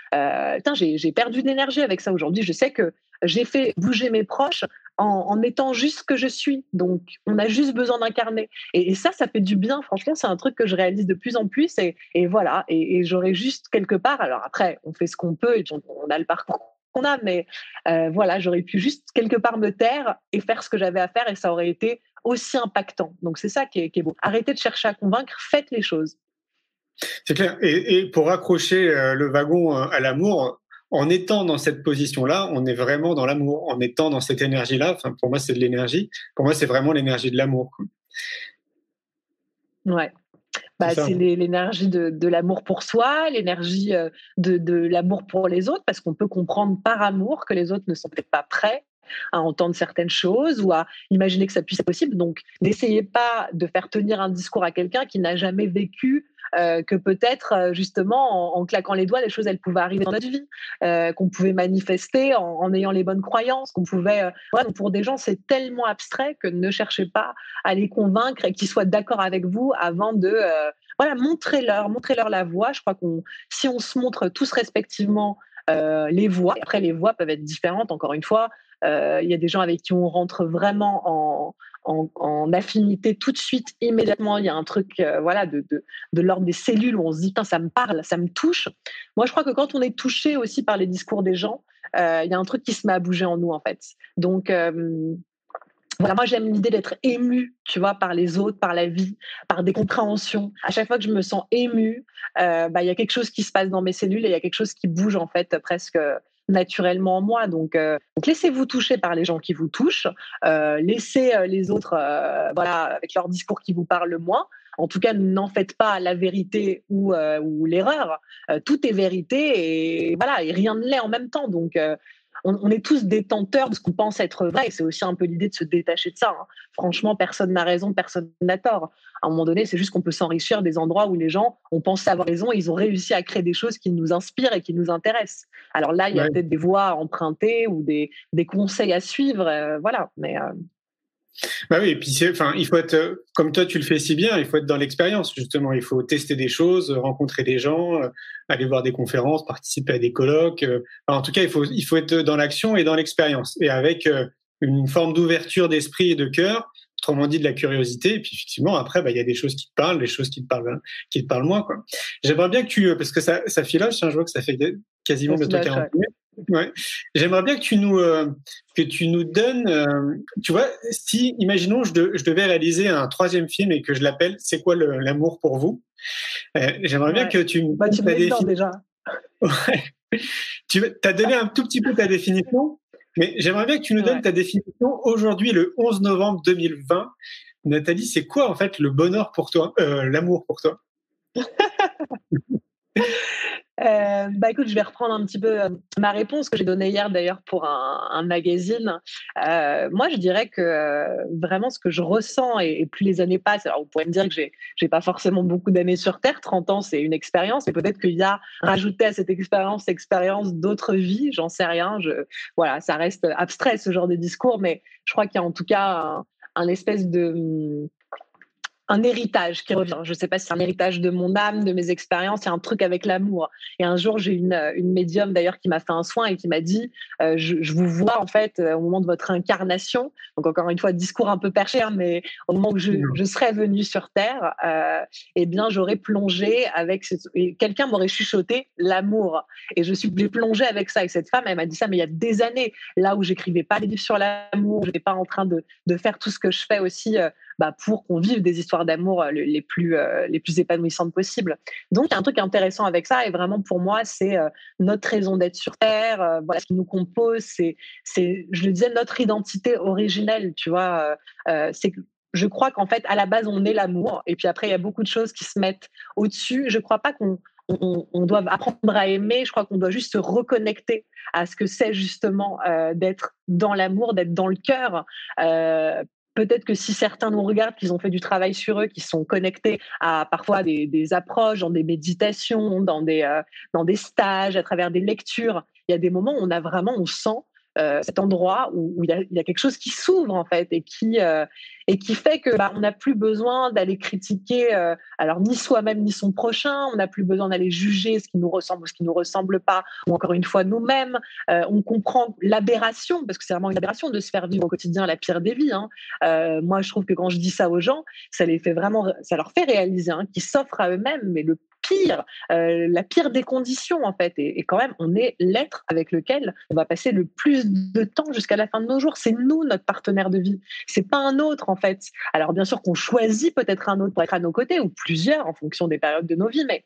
B: j'ai perdu d'énergie avec ça aujourd'hui. Je sais que j'ai fait bouger mes proches en, étant juste ce que je suis. Donc, on a juste besoin d'incarner. Et, ça, ça fait du bien. Franchement, c'est un truc que je réalise de plus en plus. Et, voilà. Et, j'aurais juste quelque part. Alors après, on fait ce qu'on peut et on, a le parcours qu'on a, mais euh, voilà, j'aurais pu juste quelque part me taire et faire ce que j'avais à faire et ça aurait été aussi impactant. Donc c'est ça qui est, beau. Arrêtez de chercher à convaincre, faites les choses.
A: C'est clair. Et, pour accrocher euh, le wagon euh, à l'amour, en étant dans cette position-là, on est vraiment dans l'amour. En étant dans cette énergie-là, enfin, pour moi, c'est de l'énergie. Pour moi, c'est vraiment l'énergie de l'amour.
B: Ouais. Bah, c'est l'énergie de, l'amour pour soi, l'énergie euh, de, l'amour pour les autres, parce qu'on peut comprendre par amour que les autres ne sont peut-être pas prêts à entendre certaines choses ou à imaginer que ça puisse être possible. Donc, n'essayez pas de faire tenir un discours à quelqu'un qui n'a jamais vécu euh, que peut-être euh, justement en, claquant les doigts, les choses elles pouvaient arriver dans notre vie, euh, qu'on pouvait manifester en, ayant les bonnes croyances, qu'on pouvait. pour des gens, c'est tellement abstrait que ne cherchez pas à les convaincre et qu'ils soient d'accord avec vous avant de voilà montrer-leur, montrer-leur la voie. Je crois qu'on si on se montre tous respectivement les voix. Après, les voix peuvent être différentes, encore une fois. Il y a des gens avec qui on rentre vraiment en, affinité tout de suite, immédiatement. Il y a un truc euh, voilà, de, l'ordre des cellules où on se dit, ça me parle, ça me touche. Moi, je crois que quand on est touché aussi par les discours des gens, euh, il y a un truc qui se met à bouger en nous, en fait. Donc, euh, voilà, moi j'aime l'idée d'être ému, tu vois, par les autres, par la vie, par des compréhensions. À chaque fois que je me sens ému, bah, il y a quelque chose qui se passe dans mes cellules et il y a quelque chose qui bouge en fait presque naturellement en moi. Donc, euh, donc laissez-vous toucher par les gens qui vous touchent, euh, laissez euh, les autres, voilà, avec leur discours qui vous parle le moins. En tout cas, n'en faites pas la vérité ou, ou l'erreur. tout est vérité et voilà, et rien ne l'est en même temps. Donc, on, est tous détenteurs de ce qu'on pense être vrai. C'est aussi un peu l'idée de se détacher de ça. Hein. Franchement, personne n'a raison, personne n'a tort. À un moment donné, c'est juste qu'on peut s'enrichir des endroits où les gens ont pensé avoir raison et ils ont réussi à créer des choses qui nous inspirent et qui nous intéressent. Alors là, il y a peut-être des voies à emprunter ou des, conseils à suivre. Euh, voilà. Mais. Euh,
A: bah oui, et puis enfin, il faut être euh, comme toi, tu le fais si bien. Il faut être dans l'expérience justement. Il faut tester des choses, rencontrer des gens, euh, aller voir des conférences, participer à des colloques. Euh. en tout cas, il faut il faut être dans l'action et dans l'expérience et avec une forme d'ouverture d'esprit et de cœur. Autrement dit, de la curiosité. Et puis effectivement, après, bah, il y a des choses qui te parlent, des choses qui te parlent, qui te parlent moins. J'aimerais bien que tu, parce que ça, ça filoche. Hein, je vois que ça fait quasiment bientôt 40 minutes. Ouais. J'aimerais bien que tu nous euh, que tu nous donnes, euh, tu vois, si imaginons je, je, devais réaliser un troisième film et que je l'appelle C'est quoi l'amour pour vous? Euh, J'aimerais bien que tu
B: me bah, tu déjà.
A: Tu as donné un tout petit peu ta définition, mais j'aimerais bien que tu nous donnes ta définition aujourd'hui, le 11 novembre 2020. Nathalie, c'est quoi en fait le bonheur pour toi, l'amour pour toi?
B: Euh, bah écoute, je vais reprendre un petit peu euh, ma réponse que j'ai donnée hier d'ailleurs pour un, magazine. Euh, moi, je dirais que vraiment ce que je ressens et, plus les années passent, alors vous pourrez me dire que j'ai j'ai pas forcément beaucoup d'années sur Terre, 30 ans c'est une expérience, mais peut-être qu'il y a rajouté à cette expérience expérience d'autres vies, j'en sais rien. Voilà, ça reste abstrait ce genre de discours, mais je crois qu'il y a en tout cas un espèce de un héritage qui revient. Je ne sais pas si c'est un héritage de mon âme, de mes expériences, il y a un truc avec l'amour. Et un jour, j'ai une, une médium d'ailleurs qui m'a fait un soin et qui m'a dit euh, je, vous vois en fait euh, au moment de votre incarnation. Donc, encore une fois, discours un peu perché, hein, mais au moment où je, je serais venue sur Terre, euh, eh bien, j'aurais plongé avec. Quelqu'un m'aurait chuchoté l'amour. Et je suis plongé avec ça. Et cette femme, elle m'a dit ça, mais il y a des années, là où j'écrivais pas des livres sur l'amour, je n'étais pas en train de, de, faire tout ce que je fais aussi bah, pour qu'on vive des histoires d'amour euh, les plus, euh, les plus épanouissantes possibles. Donc, il y a un truc intéressant avec ça, et vraiment pour moi, c'est euh, notre raison d'être sur Terre, voilà ce qui nous compose, c'est, je le disais, notre identité originelle, tu vois. c'est je crois qu'en fait, à la base, on est l'amour, et puis après, il y a beaucoup de choses qui se mettent au-dessus. Je ne crois pas qu'on on, doit apprendre à aimer. Je crois qu'on doit juste se reconnecter à ce que c'est justement d'être dans l'amour, d'être dans le cœur peut-être que si certains nous regardent, qu'ils ont fait du travail sur eux, qui sont connectés à parfois des, approches, dans des méditations, dans des, euh, dans des stages, à travers des lectures, il y a des moments où on a vraiment, on sent euh, cet endroit où, il, y a, quelque chose qui s'ouvre en fait et qui euh, et qui fait que bah, on n'a plus besoin d'aller critiquer euh, alors ni soi-même ni son prochain on n'a plus besoin d'aller juger ce qui nous ressemble ou ce qui nous ressemble pas ou encore une fois nous-mêmes on comprend l'aberration parce que c'est vraiment une aberration de se faire vivre au quotidien la pire des vies hein. moi je trouve que quand je dis ça aux gens ça les fait vraiment ça leur fait réaliser hein, qu'ils s'offrent à eux-mêmes mais le pire, euh, la pire des conditions en fait. Et, quand même, on est l'être avec lequel on va passer le plus de temps jusqu'à la fin de nos jours. C'est nous notre partenaire de vie. C'est pas un autre en fait. Alors bien sûr qu'on choisit peut-être un autre pour être à nos côtés ou plusieurs en fonction des périodes de nos vies, mais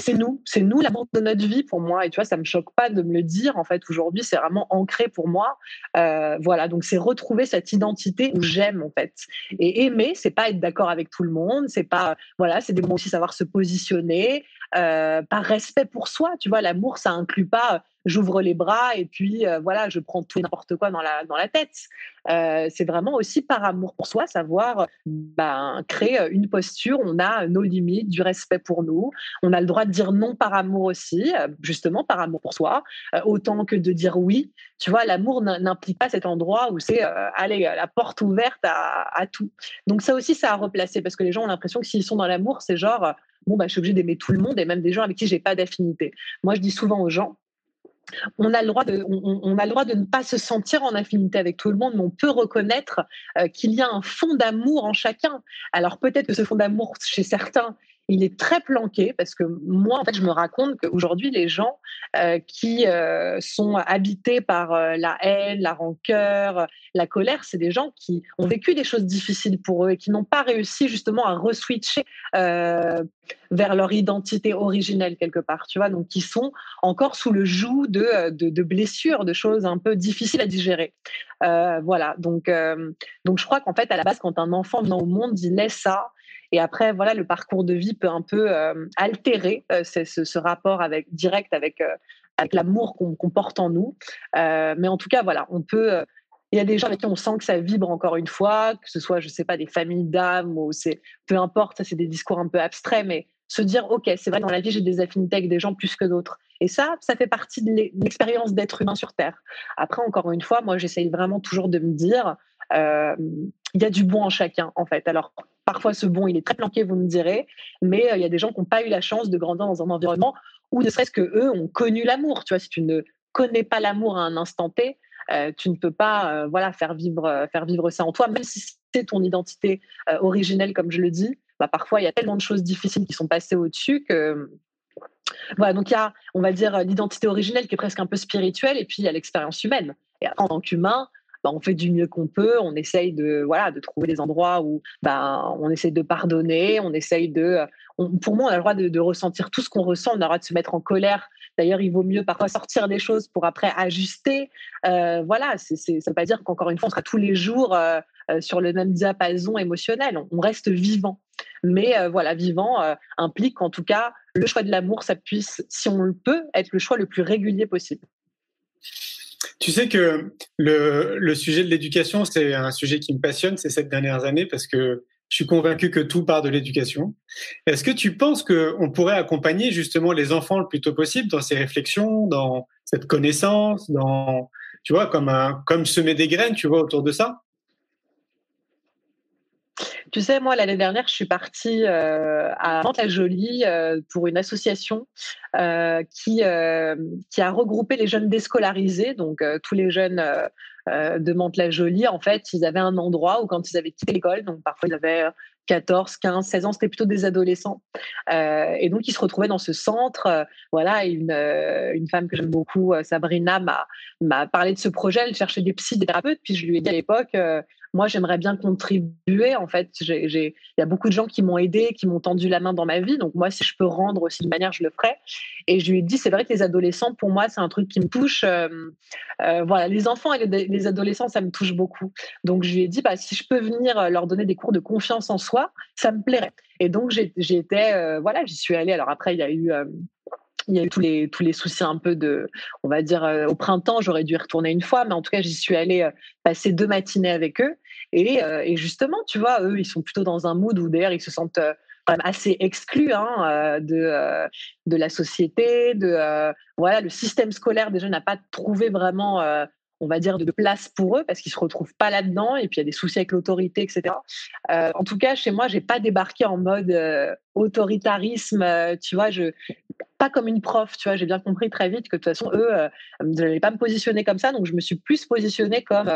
B: c'est nous, c'est nous l'amour de notre vie pour moi. Et tu vois, ça me choque pas de me le dire. En fait, aujourd'hui, c'est vraiment ancré pour moi. Euh, voilà, donc c'est retrouver cette identité où j'aime en fait. Et aimer, c'est pas être d'accord avec tout le monde. C'est pas, voilà, c'est des mots aussi savoir se positionner euh, par respect pour soi. Tu vois, l'amour, ça inclut pas j'ouvre les bras et puis euh, voilà, je prends tout et n'importe quoi dans la, dans la tête. Euh, c'est vraiment aussi par amour pour soi, savoir ben, créer une posture. On a nos limites, du respect pour nous. On a le droit de dire non par amour aussi, euh, justement par amour pour soi, autant que de dire oui. Tu vois, l'amour n'implique pas cet endroit où c'est allez, la porte ouverte à, tout. Donc ça aussi, ça a replacé parce que les gens ont l'impression que s'ils sont dans l'amour, c'est genre bon bah je suis obligé d'aimer tout le monde et même des gens avec qui j'ai pas d'affinité. Moi, je dis souvent aux gens on a le droit de, on, a le droit de ne pas se sentir en affinité avec tout le monde, mais on peut reconnaître euh, qu'il y a un fond d'amour en chacun. Alors peut-être que ce fond d'amour chez certains, il est très planqué parce que moi, en fait, je me raconte qu'aujourd'hui, les gens euh, qui euh, sont habités par euh, la haine, la rancœur, la colère, c'est des gens qui ont vécu des choses difficiles pour eux et qui n'ont pas réussi justement à reswitcher vers leur identité originelle quelque part, tu vois, donc qui sont encore sous le joug de, de, blessures, de choses un peu difficiles à digérer. voilà, donc, donc je crois qu'en fait, à la base, quand un enfant vient au monde, il laisse ça, et après, voilà, le parcours de vie peut un peu euh, altérer euh, ce, rapport avec, direct avec, euh, l'amour qu'on porte en nous. mais en tout cas, voilà, on peut. il y a des gens avec qui on sent que ça vibre encore une fois, que ce soit, je sais pas, des familles d'âmes ou c'est peu importe, ça c'est des discours un peu abstraits, mais se dire, ok, c'est vrai, dans la vie, j'ai des affinités avec des gens plus que d'autres. Et ça, ça fait partie de l'expérience d'être humain sur Terre. Après, encore une fois, moi, j'essaye vraiment toujours de me dire, il y a du bon en chacun, en fait. Alors, Parfois, ce bon, il est très planqué, vous me direz, mais euh, il y a des gens qui n'ont pas eu la chance de grandir dans un environnement où ne serait-ce que eux ont connu l'amour. Tu vois, si tu ne connais pas l'amour à un instant T, euh, tu ne peux pas euh, voilà, faire, vivre, faire vivre ça en toi, même si c'est ton identité originelle, comme je le dis. Bah, parfois, il y a tellement de choses difficiles qui sont passées au-dessus que. Voilà, donc il y a, on va dire, l'identité originelle qui est presque un peu spirituelle, et puis il y a l'expérience humaine. En tant qu'humain, bah, on fait du mieux qu'on peut, on essaye de voilà de trouver des endroits où bah, on essaye de pardonner, on essaye de. pour moi, on a le droit de, ressentir tout ce qu'on ressent, on a le droit de se mettre en colère. D'ailleurs, il vaut mieux parfois sortir des choses pour après ajuster. Euh, voilà, ça ne veut pas dire qu'encore une fois, on sera tous les jours euh, euh, sur le même diapason émotionnel. On, reste vivant. Mais voilà, vivant implique en tout cas le choix de l'amour, ça puisse, si on le peut, être le choix le plus régulier possible.
A: Tu sais que le, le sujet de l'éducation, c'est un sujet qui me passionne ces sept dernières années parce que je suis convaincu que tout part de l'éducation. Est-ce que tu penses qu'on pourrait accompagner justement les enfants le plus tôt possible dans ces réflexions, dans cette connaissance, dans, tu vois, comme, un, comme semer des graines, tu vois, autour de ça?
B: Tu sais, moi, l'année dernière, je suis partie euh, à Mantes-la-Jolie euh, pour une association euh, qui, qui a regroupé les jeunes déscolarisés, donc tous les jeunes de Mantes-la-Jolie. En fait, ils avaient un endroit où, quand ils avaient quitté l'école, donc parfois ils avaient 14, 15, 16 ans, c'était plutôt des adolescents. et donc, ils se retrouvaient dans ce centre. voilà, une, une femme que j'aime beaucoup, Sabrina, m'a parlé de ce projet. Elle cherchait des psy, des thérapeutes. Puis je lui ai dit à l'époque, moi, j'aimerais bien contribuer. En fait, il y a beaucoup de gens qui m'ont aidé, qui m'ont tendu la main dans ma vie. Donc, moi, si je peux rendre aussi de manière, je le ferai. Et je lui ai dit, c'est vrai que les adolescents, pour moi, c'est un truc qui me touche. Euh, euh, voilà, les enfants et les, adolescents, ça me touche beaucoup. Donc, je lui ai dit, bah, si je peux venir euh, leur donner des cours de confiance en soi, ça me plairait. Et donc, été, voilà, j'y suis allée. Alors après, il y a eu il y a eu tous les, tous les soucis un peu de, on va dire, au printemps, j'aurais dû y retourner une fois, mais en tout cas, j'y suis allée passer deux matinées avec eux. Et, et, justement, tu vois, eux, ils sont plutôt dans un mood où d'ailleurs ils se sentent assez exclus hein, de, de la société, de voilà, le système scolaire déjà n'a pas trouvé vraiment on va dire, de place pour eux parce qu'ils se retrouvent pas là-dedans et puis il y a des soucis avec l'autorité, etc. Euh, en tout cas, chez moi, j'ai pas débarqué en mode euh, autoritarisme, euh, tu vois, je pas comme une prof, tu vois, j'ai bien compris très vite que de toute façon, eux, je n'allais pas me positionner comme ça, donc je me suis plus positionnée comme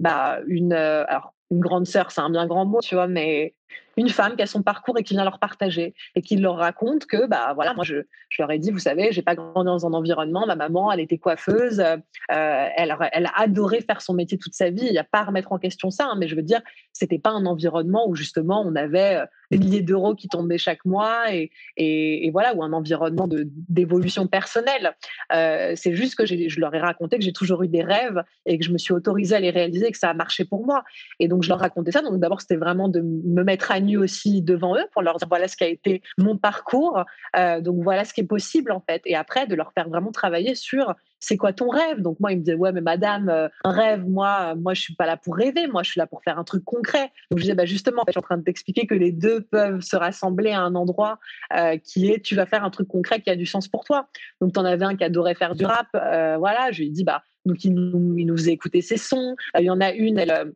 B: bah, une, alors, une grande sœur, c'est un bien grand mot, tu vois, mais une femme qui a son parcours et qui vient leur partager et qui leur raconte que, bah voilà, moi je, je leur ai dit, vous savez, j'ai pas grandi dans un environnement, ma maman, elle était coiffeuse, euh, elle, elle a adoré faire son métier toute sa vie, il n'y a pas à remettre en question ça, hein, mais je veux dire, c'était pas un environnement où justement on avait euh, des milliers d'euros qui tombaient chaque mois et, et, voilà, ou un environnement d'évolution personnelle. Euh, c'est juste que je leur ai raconté que j'ai toujours eu des rêves et que je me suis autorisée à les réaliser et que ça a marché pour moi. Et donc je leur racontais ça. Donc d'abord, c'était vraiment de me mettre à nu aussi devant eux pour leur dire voilà ce qui a été mon parcours. Euh, donc voilà ce qui est possible en fait. Et après, de leur faire vraiment travailler sur c'est quoi ton rêve? Donc moi, il me disait ouais, mais madame, euh, un rêve, moi, moi, je suis pas là pour rêver. Moi, je suis là pour faire un truc concret. Donc je disais bah justement, je suis en train de t'expliquer que les deux peuvent se rassembler à un endroit euh, qui est tu vas faire un truc concret qui a du sens pour toi. Donc tu en avais un qui adorait faire du rap. voilà, je lui ai dit bah donc il nous, il nous faisait écouter ses sons. il y en a une, elle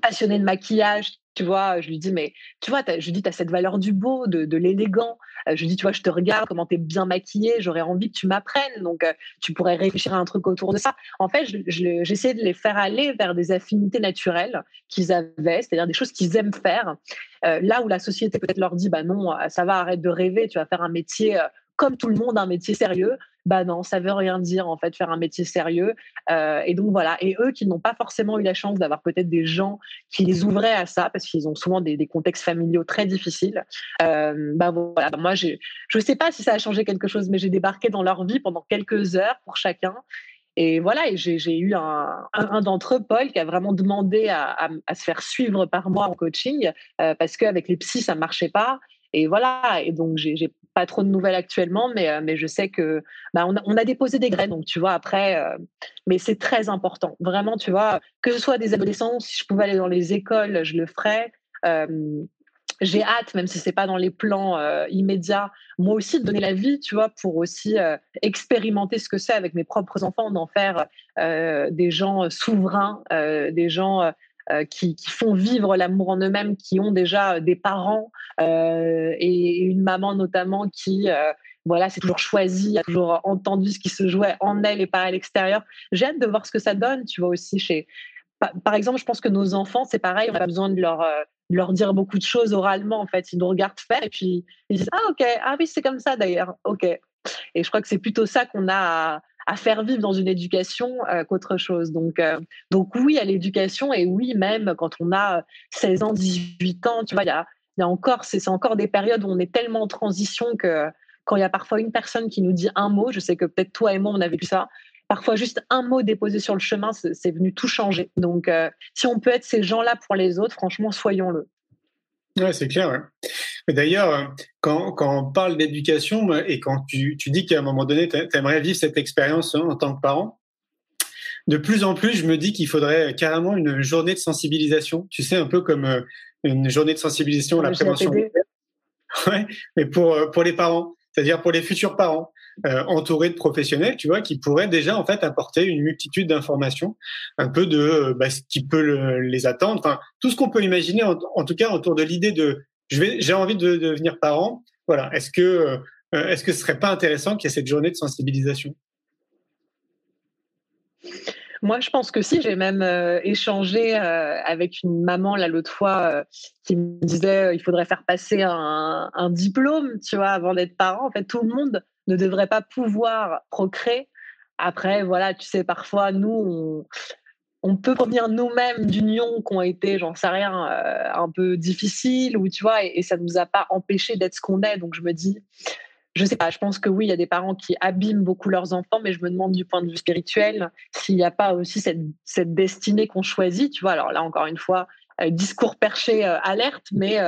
B: passionnée de maquillage, tu vois, je lui dis, mais tu vois, je lui dis, tu as cette valeur du beau, de, l'élégant. Euh, je lui dis, tu vois, je te regarde, comment tu es bien maquillée, j'aurais envie que tu m'apprennes. Donc, euh, tu pourrais réfléchir à un truc autour de ça. En fait, j'essayais de les faire aller vers des affinités naturelles qu'ils avaient, c'est-à-dire des choses qu'ils aiment faire. Euh, là où la société peut-être leur dit, bah non, ça va, arrête de rêver, tu vas faire un métier comme tout le monde, un métier sérieux bah non, ça veut rien dire en fait faire un métier sérieux. Euh, et donc voilà, et eux qui n'ont pas forcément eu la chance d'avoir peut-être des gens qui les ouvraient à ça, parce qu'ils ont souvent des, contextes familiaux très difficiles. Euh, bah voilà, moi je ne sais pas si ça a changé quelque chose, mais j'ai débarqué dans leur vie pendant quelques heures pour chacun. Et voilà, et j'ai eu un, d'entre eux, Paul, qui a vraiment demandé à, se faire suivre par moi en coaching, euh, parce qu'avec les psys, ça ne marchait pas. Et voilà, et donc j'ai pas trop de nouvelles actuellement, mais, euh, mais je sais que bah, on, a, déposé des graines, donc tu vois, après, euh, mais c'est très important. Vraiment, tu vois, que ce soit des adolescents, si je pouvais aller dans les écoles, je le ferais. Euh, j'ai hâte, même si c'est pas dans les plans immédiats, moi aussi de donner la vie, tu vois, pour aussi expérimenter ce que c'est avec mes propres enfants, d'en faire des gens souverains, des gens euh, qui, font vivre l'amour en eux-mêmes, qui ont déjà euh, des parents euh, et une maman notamment qui voilà, c'est toujours choisi, a toujours entendu ce qui se jouait en elle et pas à l'extérieur. J'ai hâte de voir ce que ça donne, tu vois, aussi chez. Par exemple, je pense que nos enfants, c'est pareil, on n'a pas besoin de leur, leur dire beaucoup de choses oralement, en fait. Ils nous regardent faire et puis ils disent Ah, ok, ah oui, c'est comme ça d'ailleurs, ok. Et je crois que c'est plutôt ça qu'on a à, à faire vivre dans une éducation euh, qu'autre chose. Donc, euh, donc oui à l'éducation et oui même quand on a 16 ans, 18 ans, tu vois, il y a, encore, c'est encore des périodes où on est tellement en transition que quand il y a parfois une personne qui nous dit un mot, je sais que peut-être toi et moi on a vécu ça, parfois juste un mot déposé sur le chemin, c'est venu tout changer. Donc euh, si on peut être ces gens-là pour les autres, franchement, soyons-le.
A: Ouais, c'est clair. Mais d'ailleurs, quand, quand, on parle d'éducation et quand tu, tu dis qu'à un moment donné, tu aimerais vivre cette expérience hein, en tant que parent, de plus en plus, je me dis qu'il faudrait carrément une journée de sensibilisation. Tu sais, un peu comme euh, une journée de sensibilisation à la prévention. Ouais, mais pour, euh, pour les parents, c'est-à-dire pour les futurs parents. Euh, entouré de professionnels, tu vois, qui pourraient déjà en fait apporter une multitude d'informations, un peu de euh, bah, ce qui peut les attendre, enfin tout ce qu'on peut imaginer en, tout cas autour de l'idée de j'ai envie de, devenir parent. Voilà, est-ce que euh, est-ce que ce serait pas intéressant qu'il y ait cette journée de sensibilisation?
B: Moi, je pense que si. J'ai même échangé avec une maman là l'autre fois qui me disait il faudrait faire passer un, un, diplôme, tu vois, avant d'être parent. En fait, tout le monde ne devrait pas pouvoir procréer. Après, voilà, tu sais, parfois, nous, on, peut provenir nous-mêmes d'unions qui ont été, j'en sais rien, euh, un peu difficiles, ou tu vois, et, ça ne nous a pas empêché d'être ce qu'on est. Donc, je me dis, je sais pas, je pense que oui, il y a des parents qui abîment beaucoup leurs enfants, mais je me demande du point de vue spirituel s'il n'y a pas aussi cette, cette destinée qu'on choisit, tu vois. Alors là, encore une fois, euh, discours perché euh, alerte, mais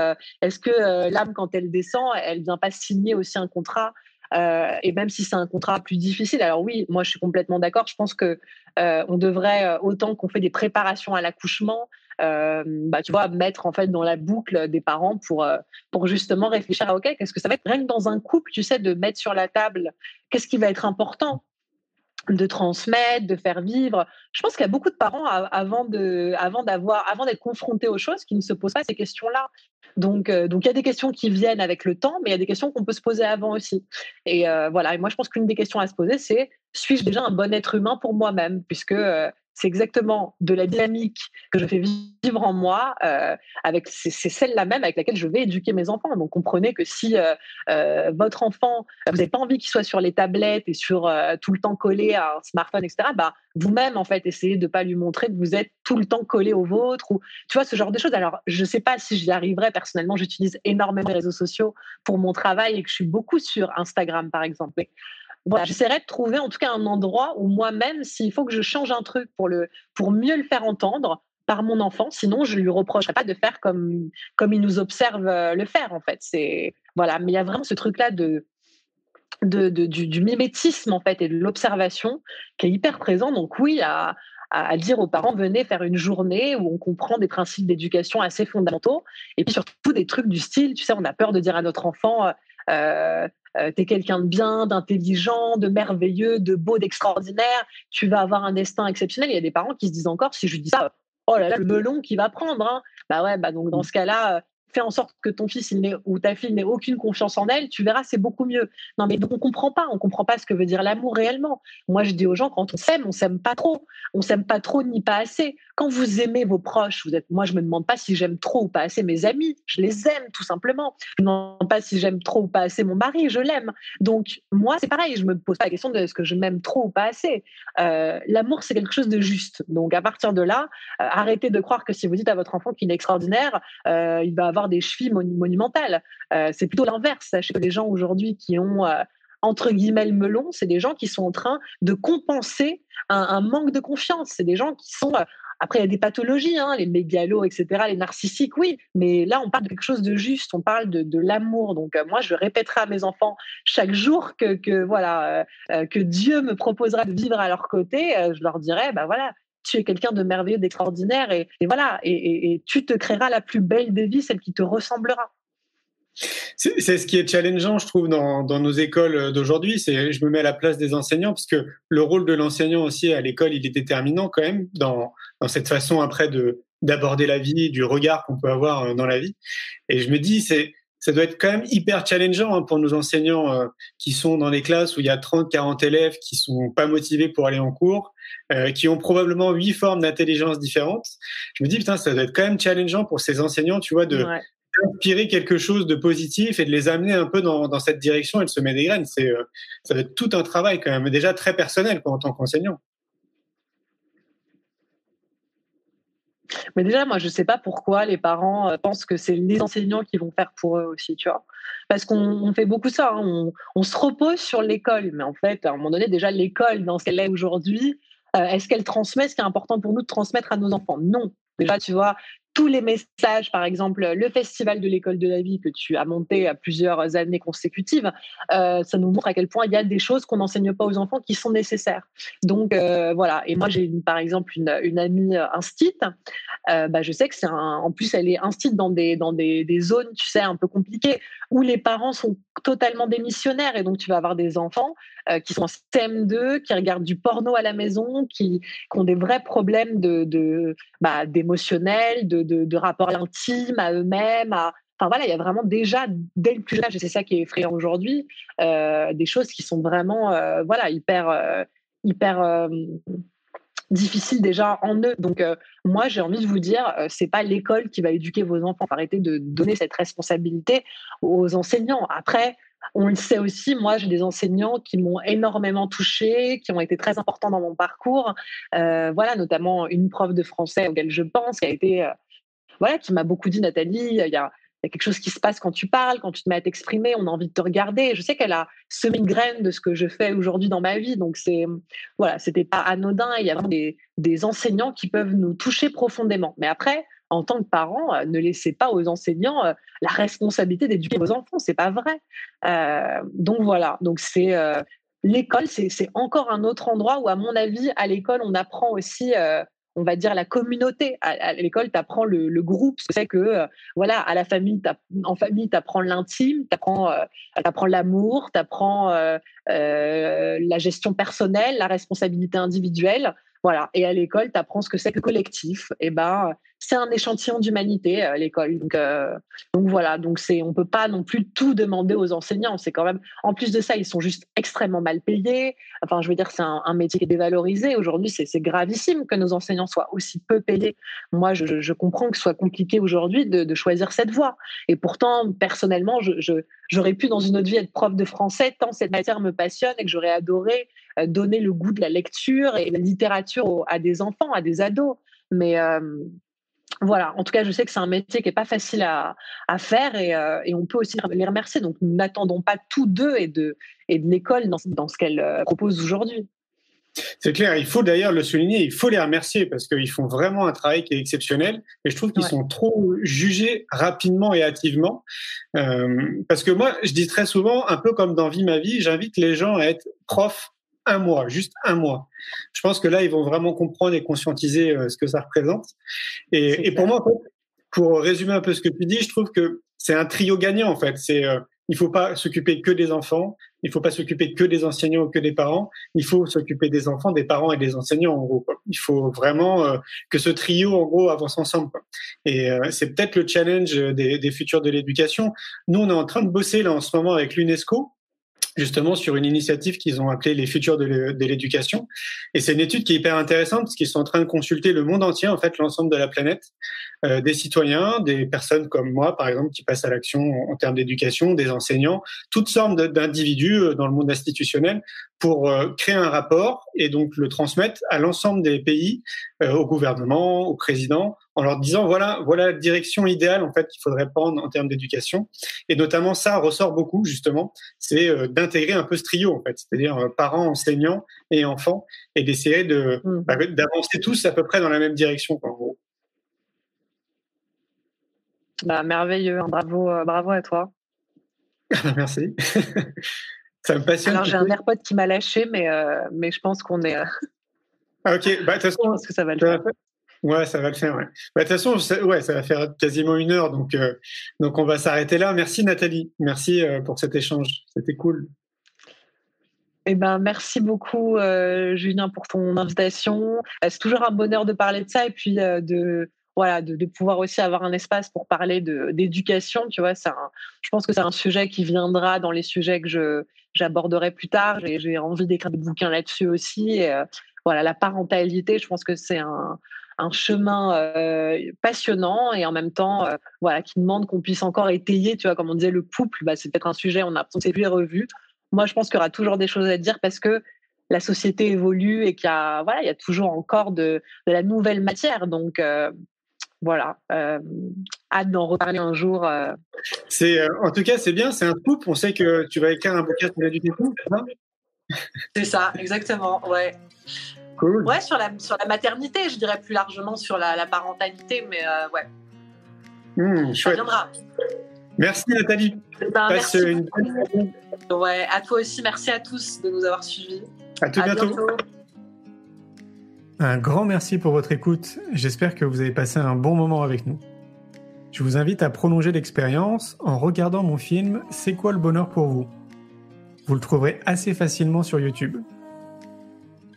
B: est-ce que l'âme, quand elle descend, elle vient pas signer aussi un contrat euh, et même si c'est un contrat plus difficile, alors oui, moi je suis complètement d'accord. Je pense que euh, on devrait euh, autant qu'on fait des préparations à l'accouchement, bah, tu vois, mettre en fait dans la boucle des parents pour, pour justement réfléchir à, OK, qu'est-ce que ça va être? Rien que dans un couple, tu sais, de mettre sur la table qu'est-ce qui va être important? De transmettre, de faire vivre. Je pense qu'il y a beaucoup de parents avant de, avant d'avoir, avant d'être confrontés aux choses, qui ne se posent pas ces questions-là. Donc, euh, donc il y a des questions qui viennent avec le temps, mais il y a des questions qu'on peut se poser avant aussi. Et euh, voilà. Et moi, je pense qu'une des questions à se poser, c'est suis-je déjà un bon être humain pour moi-même, puisque euh, c'est exactement de la dynamique que je fais vivre en moi, euh, avec c'est celle-là même avec laquelle je vais éduquer mes enfants. Donc comprenez que si euh, euh, votre enfant, vous n'avez pas envie qu'il soit sur les tablettes et sur tout le temps collé à un smartphone, etc. Bah vous-même en fait essayez de pas lui montrer que vous êtes tout le temps collé au vôtre ou tu vois ce genre de choses. Alors je sais pas si j'y arriverai personnellement. J'utilise énormément les réseaux sociaux pour mon travail et que je suis beaucoup sur Instagram par exemple j'essaierai de trouver en tout cas un endroit où moi-même, s'il faut que je change un truc pour, mieux le faire entendre par mon enfant, sinon je lui reprocherai pas de faire comme, comme il nous observe euh, le faire en fait. Voilà, mais il y a vraiment ce truc-là de, de, du, mimétisme en fait et de l'observation qui est hyper présent. Donc oui, à, à, dire aux parents venez faire une journée où on comprend des principes d'éducation assez fondamentaux et puis surtout des trucs du style, tu sais, on a peur de dire à notre enfant euh, euh tu es quelqu'un de bien, d'intelligent, de merveilleux, de beau, d'extraordinaire, tu vas avoir un destin exceptionnel. Il y a des parents qui se disent encore, si je dis ça, oh là là, le melon qui va prendre. Hein. Bah ouais, bah donc dans ce cas-là, euh, fais en sorte que ton fils il ou ta fille n'ait aucune confiance en elle, tu verras, c'est beaucoup mieux. Non, mais donc on comprend pas, on comprend pas ce que veut dire l'amour réellement. Moi, je dis aux gens, quand on s'aime, on s'aime pas trop. On s'aime pas trop ni pas assez. Quand vous aimez vos proches, vous êtes, moi, je me demande pas si j'aime trop ou pas assez mes amis. Je les aime tout simplement. Je me demande pas si j'aime trop ou pas assez mon mari. Je l'aime. Donc moi, c'est pareil. Je me pose pas la question de est-ce que je m'aime trop ou pas assez. Euh, l'amour, c'est quelque chose de juste. Donc à partir de là, euh, arrêtez de croire que si vous dites à votre enfant qu'il est extraordinaire, euh, il va avoir des chevilles monumentales. Euh, c'est plutôt l'inverse. Sachez que les gens aujourd'hui qui ont euh, entre guillemets le melon, c'est des gens qui sont en train de compenser un, manque de confiance. C'est des gens qui sont euh, après, il y a des pathologies, hein, les mégalos, etc., les narcissiques, oui, mais là, on parle de quelque chose de juste, on parle de, l'amour. Donc, moi, je répéterai à mes enfants chaque jour que, voilà, que Dieu me proposera de vivre à leur côté. je leur dirai, bah voilà, tu es quelqu'un de merveilleux, d'extraordinaire, et, voilà, et, tu te créeras la plus belle des vies, celle qui te ressemblera.
A: C'est ce qui est challengeant, je trouve, dans, nos écoles d'aujourd'hui. C'est, je me mets à la place des enseignants, parce que le rôle de l'enseignant aussi à l'école, il est déterminant quand même dans, cette façon après de d'aborder la vie, du regard qu'on peut avoir euh, dans la vie. Et je me dis, c'est ça doit être quand même hyper challengeant hein, pour nos enseignants euh, qui sont dans les classes où il y a 30, 40 élèves qui sont pas motivés pour aller en cours, euh, qui ont probablement huit formes d'intelligence différentes. Je me dis, putain, ça doit être quand même challengeant pour ces enseignants, tu vois, de d'inspirer quelque chose de positif et de les amener un peu dans, dans cette direction et de semer des graines. C'est, euh, ça doit être tout un travail quand même, déjà très personnel quoi, en tant qu'enseignant.
B: Mais déjà, moi, je ne sais pas pourquoi les parents euh, pensent que c'est les enseignants qui vont faire pour eux aussi, tu vois. Parce qu'on fait beaucoup ça, hein. on, se repose sur l'école, mais en fait, à un moment donné, déjà, l'école, dans ce qu'elle est aujourd'hui, est-ce qu'elle transmet ce qui est important pour nous de transmettre à nos enfants? Non. Déjà, tu vois, tous les messages, par exemple, le festival de l'école de la vie que tu as monté à plusieurs années consécutives, euh, ça nous montre à quel point il y a des choses qu'on n'enseigne pas aux enfants qui sont nécessaires. Donc euh, voilà. Et moi, j'ai par exemple une, amie instite. Euh, bah, je sais que c'est en plus elle est instite dans des dans des, zones, tu sais, un peu compliquées où les parents sont totalement démissionnaires et donc tu vas avoir des enfants qui sont en CM2, qui regardent du porno à la maison, qui, ont des vrais problèmes de, de bah, d'émotionnel, de de, rapport à l'intime, à eux-mêmes, Enfin voilà, il y a vraiment déjà dès le plus jeune âge, et c'est ça qui est effrayant aujourd'hui, euh, des choses qui sont vraiment euh, voilà hyper euh, hyper difficiles déjà en eux. Donc moi j'ai envie de vous dire, c'est pas l'école qui va éduquer vos enfants. Arrêtez de donner cette responsabilité aux enseignants. Après, on le sait aussi, moi j'ai des enseignants qui m'ont énormément touchée, qui ont été très importants dans mon parcours. voilà, notamment une prof de français auquel je pense, qui a été voilà, qui m'a beaucoup dit, Nathalie, il y a, quelque chose qui se passe quand tu parles, quand tu te mets à t'exprimer, on a envie de te regarder. Je sais qu'elle a semé une graine de ce que je fais aujourd'hui dans ma vie, donc c'est voilà, c'était pas anodin. Il y a vraiment des, enseignants qui peuvent nous toucher profondément. Mais après, en tant que parent, euh, ne laissez pas aux enseignants euh, la responsabilité d'éduquer vos enfants. C'est pas vrai. Euh, donc voilà. Donc c'est l'école, c'est encore un autre endroit où, à mon avis, à l'école, on apprend aussi on va dire la communauté. À, l'école, tu apprends le, groupe, ce que c'est que euh, voilà, à la famille, en famille, tu apprends l'intime, tu apprends, apprends l'amour, tu apprends la gestion personnelle, la responsabilité individuelle. Voilà. Et à l'école, tu apprends ce que c'est que le collectif. Et ben, c'est un échantillon d'humanité à l'école. Donc, euh, donc voilà. Donc c'est, on peut pas non plus tout demander aux enseignants. C'est quand même, en plus de ça, ils sont juste extrêmement mal payés. Enfin, je veux dire, c'est un, métier dévalorisé. Aujourd'hui, c'est, gravissime que nos enseignants soient aussi peu payés. Moi, je, comprends que ce soit compliqué aujourd'hui de, choisir cette voie. Et pourtant, personnellement, j'aurais pu dans une autre vie être prof de français tant cette matière me passionne et que j'aurais adoré euh, donner le goût de la lecture et de la littérature à des enfants, à des ados. Mais euh, voilà, en tout cas, je sais que c'est un métier qui n'est pas facile à, faire euh, et, on peut aussi les remercier. Donc, n'attendons pas tout d'eux et de, et de l'école dans, ce qu'elle propose aujourd'hui.
A: C'est clair, il faut d'ailleurs le souligner, il faut les remercier parce qu'ils font vraiment un travail qui est exceptionnel et je trouve qu'ils sont trop jugés rapidement et hâtivement. parce que moi, je dis très souvent, un peu comme dans Vie ma vie, j'invite les gens à être profs un mois, juste un mois. Je pense que là, ils vont vraiment comprendre et conscientiser euh, ce que ça représente. Et, pour moi, pour résumer un peu ce que tu dis, je trouve que c'est un trio gagnant en fait. C'est euh, il faut pas s'occuper que des enfants, il faut pas s'occuper que des enseignants ou que des parents, il faut s'occuper des enfants, des parents et des enseignants en gros. Il faut vraiment euh, que ce trio en gros avance ensemble. Et c'est peut-être le challenge des, des futurs de l'éducation. Nous, on est en train de bosser là en ce moment avec l'UNESCO justement sur une initiative qu'ils ont appelée les futurs de l'éducation. Et c'est une étude qui est hyper intéressante parce qu'ils sont en train de consulter le monde entier, en fait, l'ensemble de la planète, euh, des citoyens, des personnes comme moi, par exemple, qui passent à l'action en, termes d'éducation, des enseignants, toutes sortes d'individus euh, dans le monde institutionnel pour euh, créer un rapport et donc le transmettre à l'ensemble des pays, euh, au gouvernement, au président, en leur disant voilà voilà la direction idéale en fait qu'il faudrait prendre en termes d'éducation. Et notamment ça ressort beaucoup justement, c'est euh, d'intégrer un peu ce trio en fait, c'est-à-dire parents, enseignants et enfants, et d'essayer de mmh. bah, d'avancer tous à peu près dans la même direction en gros.
B: Bah, merveilleux, hein. bravo bravo à toi.
A: Merci. Ça me passionne.
B: Alors j'ai un AirPod qui m'a lâché, mais, euh, mais je pense qu'on est. Euh,
A: ah, ok, bah, de toute façon.
B: que ça va le faire.
A: Ouais, ça va le faire. Bah, de toute façon, ça, ouais, ça va faire quasiment une heure, donc, euh, donc on va s'arrêter là. Merci Nathalie, merci pour cet échange, c'était cool.
B: Eh ben, merci beaucoup, Julien, pour ton invitation. C'est toujours un bonheur de parler de ça et puis de, voilà, de, pouvoir aussi avoir un espace pour parler d'éducation. Je pense que c'est un sujet qui viendra dans les sujets que j'aborderai plus tard. J'ai envie d'écrire des bouquins là-dessus aussi. Euh, voilà, la parentalité, je pense que c'est un, chemin euh, passionnant et en même temps, euh, voilà, qui demande qu'on puisse encore étayer, tu vois, comme on disait, le couple, bah, c'est peut-être un sujet, on a s'est vu et revu. Moi, je pense qu'il y aura toujours des choses à dire parce que la société évolue et qu'il y a, voilà, il y a toujours encore de, la nouvelle matière. Donc, voilà, euh, hâte d'en reparler un jour. Euh.
A: C'est, euh, en tout cas, c'est bien, c'est un couple. On sait que tu vas écrire un bouquin sur l'éducation,
B: c'est ça? C'est ça, exactement, ouais. Cool. Ouais, sur la, sur la maternité, je dirais plus largement sur la, parentalité, mais ouais.
A: Mmh, ça viendra. Merci Nathalie.
B: Eh ben, merci une... Ouais, à toi aussi, merci à tous de nous avoir suivis.
A: À tout bientôt.
C: Un grand merci pour votre écoute. J'espère que vous avez passé un bon moment avec nous. Je vous invite à prolonger l'expérience en regardant mon film C'est quoi le bonheur pour vous? Vous le trouverez assez facilement sur YouTube.